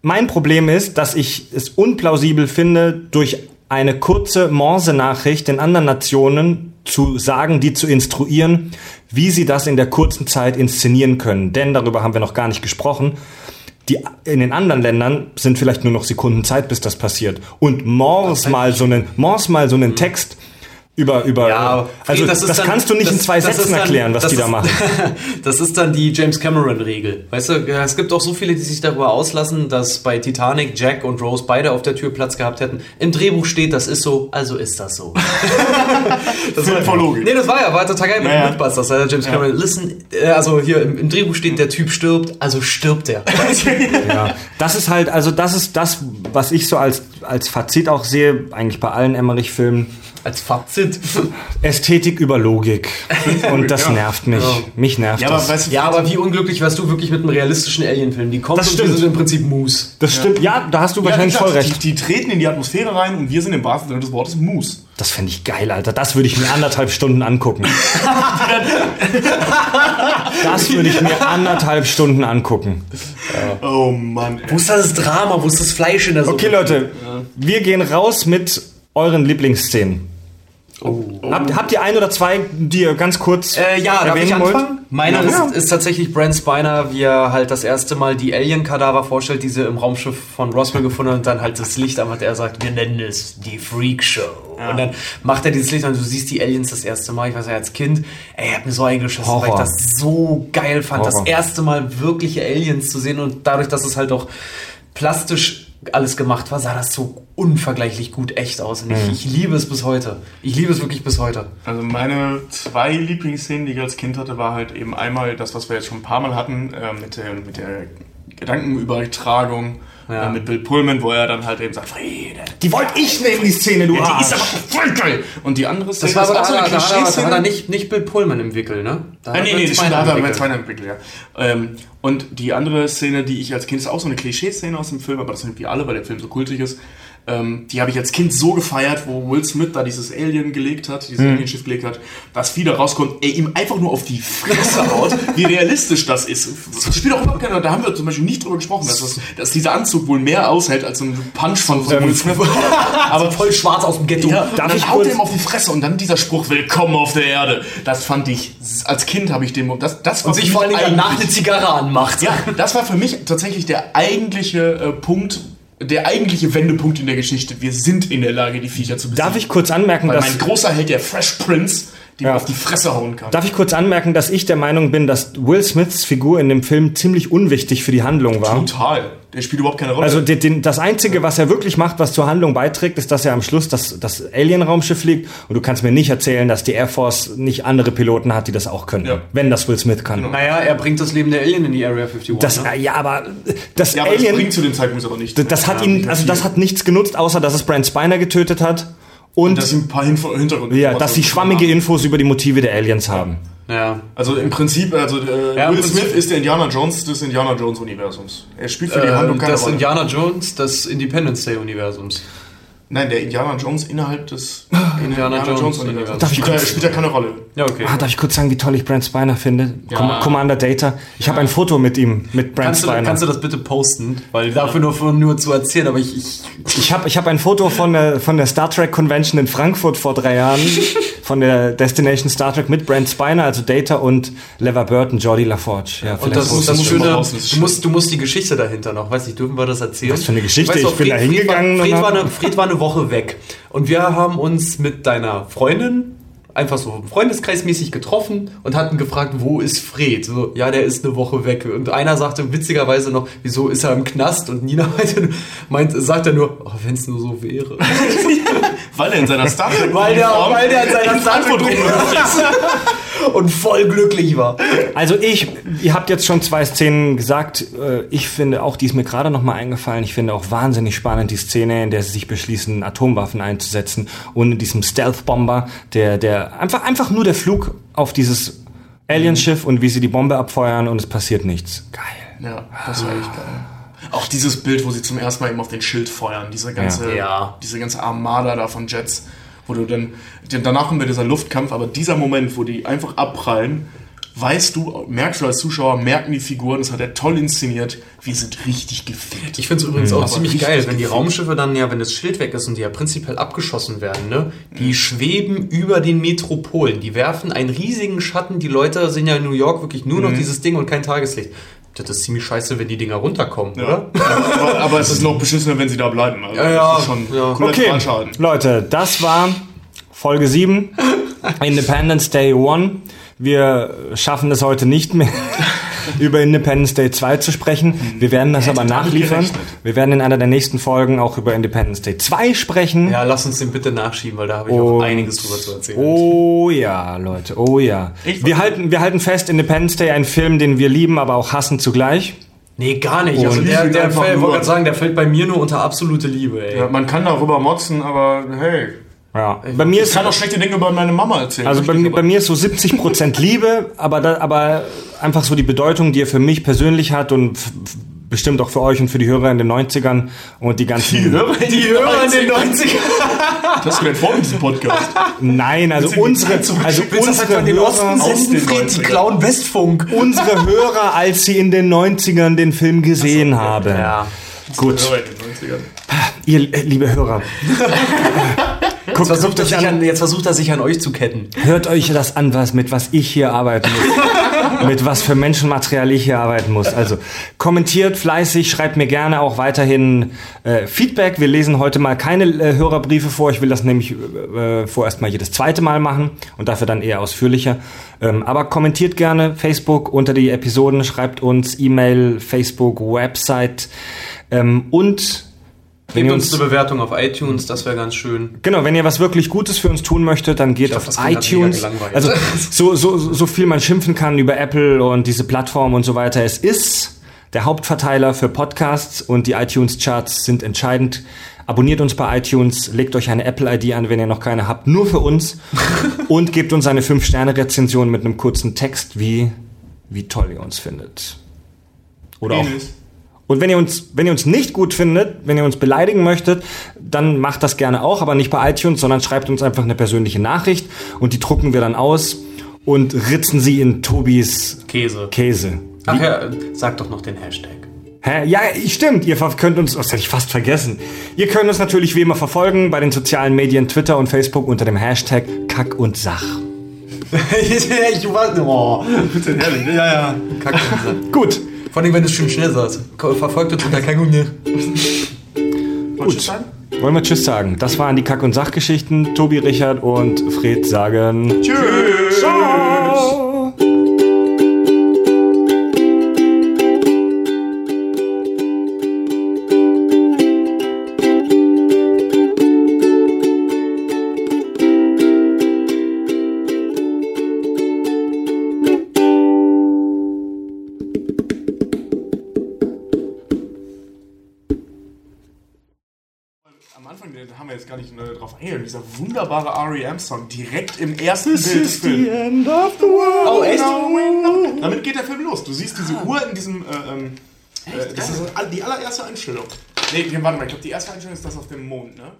Mein Problem ist, dass ich es unplausibel finde, durch eine kurze Morse-Nachricht den anderen Nationen zu sagen, die zu instruieren, wie sie das in der kurzen Zeit inszenieren können. Denn darüber haben wir noch gar nicht gesprochen. Die, in den anderen Ländern sind vielleicht nur noch Sekunden Zeit, bis das passiert. Und Morse mal so einen, Morse mal so einen Text über, über, Ja, also das das, dann- kannst du nicht in das- zwei das ist Sätzen dann- erklären, was die da machen. Das ist dann die James Cameron-Regel. Weißt du, es gibt auch so viele, die sich darüber auslassen, dass bei Titanic Jack und Rose beide auf der Tür Platz gehabt hätten. Im Drehbuch steht, das ist so, also ist das so. das war voll logisch. Nee, das war ja, war total geil mit Ja, ja. Mythbusters. Hat James Cameron, listen, äh, also hier im, im Drehbuch steht, der Typ stirbt, also stirbt er. Ja, das ist halt, also das ist das, was ich so als, als Fazit auch sehe, eigentlich bei allen Emmerich-Filmen. Als Fazit. Ästhetik über Logik. Und das ja. nervt mich. Mich nervt Ja, aber das. weißt du, Ja, aber wie unglücklich wärst du wirklich mit einem realistischen Alien-Film? Die kommt Das und wir stimmt. sind im Prinzip Moose. das stimmt. Ja, da hast du ja, wahrscheinlich voll recht. Die, die treten in die Atmosphäre rein und wir sind im wahrsten Sinne des Wortes Moose. Das fände ich geil, Alter. Das würde ich mir anderthalb Stunden angucken. Das würde ich mir anderthalb Stunden angucken. Oh Mann. Wo ist das Drama? Wo ist das Fleisch in der Suppe? Okay, Leute, wir gehen raus mit euren Lieblingsszenen. Habt, habt ihr ein oder zwei, die ihr ganz kurz Äh, ja, darf ich erwähnen wollt? anfangen? Meine Ja. ist, ist tatsächlich Brent Spiner, wie er halt das erste Mal die Alien-Kadaver vorstellt, die sie im Raumschiff von Roswell gefunden haben und dann halt das Licht anmacht. Er sagt, wir nennen es die Freak Show. Und dann macht er dieses Licht und du siehst die Aliens das erste Mal. Ich weiß ja, als Kind, ey, er hat mir so eingeschossen, weil ich Horror. das so geil fand, das Horror. erste Mal wirkliche Aliens zu sehen und dadurch, dass es halt auch plastisch alles gemacht war, sah das so unvergleichlich gut echt aus. Und Mhm. ich, ich liebe es bis heute. Ich liebe es wirklich bis heute. Also meine zwei Lieblingsszenen, die ich als Kind hatte, war halt eben einmal das, was wir jetzt schon ein paar Mal hatten, äh, mit, der, mit der Gedankenübertragung Ja. mit Bill Pullman, wo er dann halt eben sagt, Friede. Die wollte ich nehmen, die Szene, du Ja, die ist aber voll geil. Und die andere Szene Das war ist auch so eine da, da, hat Klischee-Szene. nicht, nicht Bill Pullman im Wickel, ne? Da Ah, nee, nee, das stimmt, da im hat er Wickel. Zweiner entwickelt, ja. Ähm, und die andere Szene, die ich als Kind, ist auch so eine Klischee-Szene aus dem Film, aber das sind wie alle, weil der Film so kultig ist. Ähm, die habe ich als Kind so gefeiert, wo Will Smith da dieses Alien gelegt hat, dieses Alienschiff gelegt hat, dass wieder rauskommt, er ihm einfach nur auf die Fresse haut, wie realistisch das ist. Das spielt auch überhaupt keine Da haben wir zum Beispiel nicht drüber gesprochen, dass, das, dass dieser Anzug wohl mehr aushält als so ein Punch von, von Will Smith. Aber voll schwarz aus dem Ghetto. Ja, Darf und ich dann haut er ihm auf die Fresse und dann dieser Spruch, willkommen auf der Erde. Das fand ich, als Kind habe ich den, das, das war Und sich vor Dingen danach eine Zigarre anmacht. ja, das war für mich tatsächlich der eigentliche äh, Punkt, der eigentliche Wendepunkt in der Geschichte. Wir sind in der Lage, die Viecher zu besiegen. Darf ich kurz anmerken, Weil dass mein großer Held, der Fresh Prince, den Ja. auf die Fresse hauen kann. Darf ich kurz anmerken, dass ich der Meinung bin, dass Will Smiths Figur in dem Film ziemlich unwichtig für die Handlung war? Total. Der spielt überhaupt keine Rolle. Also den, den, das Einzige, was er wirklich macht, was zur Handlung beiträgt, ist, dass er am Schluss das, das Alien-Raumschiff fliegt. Und du kannst mir nicht erzählen, dass die Air Force nicht andere Piloten hat, die das auch können. Ja. Wenn das Will Smith kann. Naja, er bringt das Leben der Alien in die Area 51. Das, ne? ja, aber das ja, aber das Alien, bringt zu dem Zeitpunkt aber nicht. das, das hat Ja, ihn, also das hat nichts genutzt, außer dass es Brent Spiner getötet hat. Und, dass sie ein paar Hintergründe ja, dass sie schwammige Infos über die Motive der Aliens haben. ja. Also im Prinzip, also äh, Ja, Will Prinzip- Smith ist der Indiana Jones des Indiana Jones Universums. Er spielt für die Äh, Handlung keine das Rolle. Indiana Jones des Independence Day Universums. Nein, der Indiana Jones innerhalb des Indiana Jones Universums. Darf ich spielt, er, spielt er keine Rolle. Ja, okay. Ah, darf ich kurz sagen, wie toll ich Brent Spiner finde? Ja. Com Commander Data. Ich habe ein Foto mit ihm, mit Brent Kannst du, Spiner. kannst du das bitte posten? Weil dafür nur, nur zu erzählen, aber ich, ich Ich habe ich hab ein Foto von der, von der Star Trek Convention in Frankfurt vor drei Jahren, von der Destination Star Trek mit Brent Spiner, also Data und Lever Burton, Jordi LaForge. Ja, Und das, muss ist das Schöne, du musst, du musst die Geschichte dahinter noch, weiß nicht, dürfen wir das erzählen? Was für eine Geschichte? Weißt du, Ich bin da hingegangen War, und Fred, war eine, Fred war eine Woche weg. Und wir haben uns mit deiner Freundin einfach so freundeskreismäßig getroffen und hatten gefragt, wo ist Fred? So, ja, der ist eine Woche weg. Und einer sagte witzigerweise noch, wieso ist er im Knast? Und Nina meinte, meint, sagt er nur, oh, wenn es nur so wäre. Weil er in seiner Star Trek weil, der, weil der in seiner Zeit rumläuft. und voll glücklich war. Also ich, ihr habt jetzt schon zwei Szenen gesagt. Äh, Ich finde auch, die ist mir gerade noch mal eingefallen. Ich finde auch wahnsinnig spannend die Szene, in der sie sich beschließen, Atomwaffen einzusetzen und in diesem Stealth-Bomber, der, der einfach, einfach nur der Flug auf dieses Alienschiff und wie sie die Bombe abfeuern und es passiert nichts. Geil. Ja, das war echt geil. Auch dieses Bild, wo sie zum ersten Mal eben auf den Schild feuern, diese ganze, Ja. Ja. diese ganze Armada da von Jets, wo du dann, danach kommt dieser Luftkampf, aber dieser Moment, wo die einfach abprallen, weißt du, merkst du als Zuschauer, merken die Figuren, das hat er toll inszeniert, wir sind richtig gefickt. Ich finde es übrigens auch Aber ziemlich geil, wenn die gefickt. Raumschiffe dann ja, wenn das Schild weg ist und die ja prinzipiell abgeschossen werden, ne? Die schweben über den Metropolen. Die werfen einen riesigen Schatten. Die Leute sehen ja in New York wirklich nur noch dieses Ding und kein Tageslicht. Das ist ziemlich scheiße, wenn die Dinger runterkommen, oder? aber, aber es ist noch beschissener, wenn sie da bleiben. Also Ja, ja, das ist schon ja. Okay. Leute, das war Folge 7, Independence Day 1. Wir schaffen es heute nicht mehr, über Independence Day 2 zu sprechen. Wir werden das aber nachliefern. Wir werden in einer der nächsten Folgen auch über Independence Day 2 sprechen. Ja, lass uns den bitte nachschieben, weil da habe ich auch einiges drüber zu erzählen. Oh ja, Leute, oh ja. Wir halten, wir halten fest, Independence Day, ein Film, den wir lieben, aber auch hassen zugleich. Nee, gar nicht. Also Und der, ich der fällt, wollte gerade sagen, der fällt bei mir nur unter absolute Liebe, ey. Ja, man kann darüber motzen, aber hey. Ja. Bei mir Ich ist kann auch schlechte Dinge über meine Mama erzählen. Also bei, bei mir ist so 70% Liebe, aber, da, aber einfach so die Bedeutung, die er für mich persönlich hat und bestimmt auch für euch und für die Hörer in den 90ern und die ganzen... Die Hörer, Die Hörer in den 90ern. Das wäre vor diesem Podcast. Nein, also die unsere, also unsere Osten Hörer, aus den Fred? Die 90ern. klauen Westfunk. unsere Hörer, als sie in den 90ern den Film gesehen haben. Ja. Gut, Hörer in den 90ern. ihr äh, liebe Hörer. Guckt, Jetzt versucht, guckt er an, an, jetzt versucht er sich an euch zu ketten. hört euch das an, was, mit was ich hier arbeiten muss. mit was für Menschenmaterial ich hier arbeiten muss. Also kommentiert fleißig, schreibt mir gerne auch weiterhin äh, Feedback. Wir lesen heute mal keine äh, Hörerbriefe vor. Ich will das nämlich äh, vorerst mal jedes zweite Mal machen und dafür dann eher ausführlicher. Ähm, aber kommentiert gerne Facebook unter die Episoden, schreibt uns E-Mail, Facebook, Website ähm, und wenn Gebt uns eine Bewertung auf iTunes, das wäre ganz schön. Genau, wenn ihr was wirklich Gutes für uns tun möchtet, dann geht glaub, auf iTunes. Also so, so, so viel man schimpfen kann über Apple und diese Plattform und so weiter. Es ist der Hauptverteiler für Podcasts und die iTunes-Charts sind entscheidend. Abonniert uns bei iTunes, legt euch eine Apple-ID an, wenn ihr noch keine habt, nur für uns. und gebt uns eine 5-Sterne-Rezension mit einem kurzen Text, wie, wie toll ihr uns findet. Oder auch Penis. Und wenn ihr uns, wenn ihr uns nicht gut findet, wenn ihr uns beleidigen möchtet, dann macht das gerne auch, aber nicht bei iTunes, sondern schreibt uns einfach eine persönliche Nachricht und die drucken wir dann aus und ritzen sie in Tobis Käse. Käse. Ach ja, sag doch noch den Hashtag. Hä? Ja, stimmt. Ihr könnt uns, das hätte ich fast vergessen. Ihr könnt uns natürlich wie immer verfolgen bei den sozialen Medien Twitter und Facebook unter dem Hashtag Kack und Sach. ich war, oh. Bitte, herrlich. Ja, ja. Kacke. Gut. Vor allem, wenn du schön schnell sagst. Verfolgt uns unter kein Gut. Wollen wir Tschüss sagen. Das waren die Kack- und Sachgeschichten. Tobi, Richard und Fred sagen Tschüss. Ciao. Wir jetzt gar nicht äh, drauf eingegangen. Dieser wunderbare R.E.M.-Song direkt im ersten Bild des Films. end of the world. Oh, echt? Damit geht der Film los. Du siehst diese Uhr in diesem. Äh, ähm, äh, das ist die allererste Einstellung. Nee, warte mal, ich glaube, die erste Einstellung ist das auf dem Mond, ne?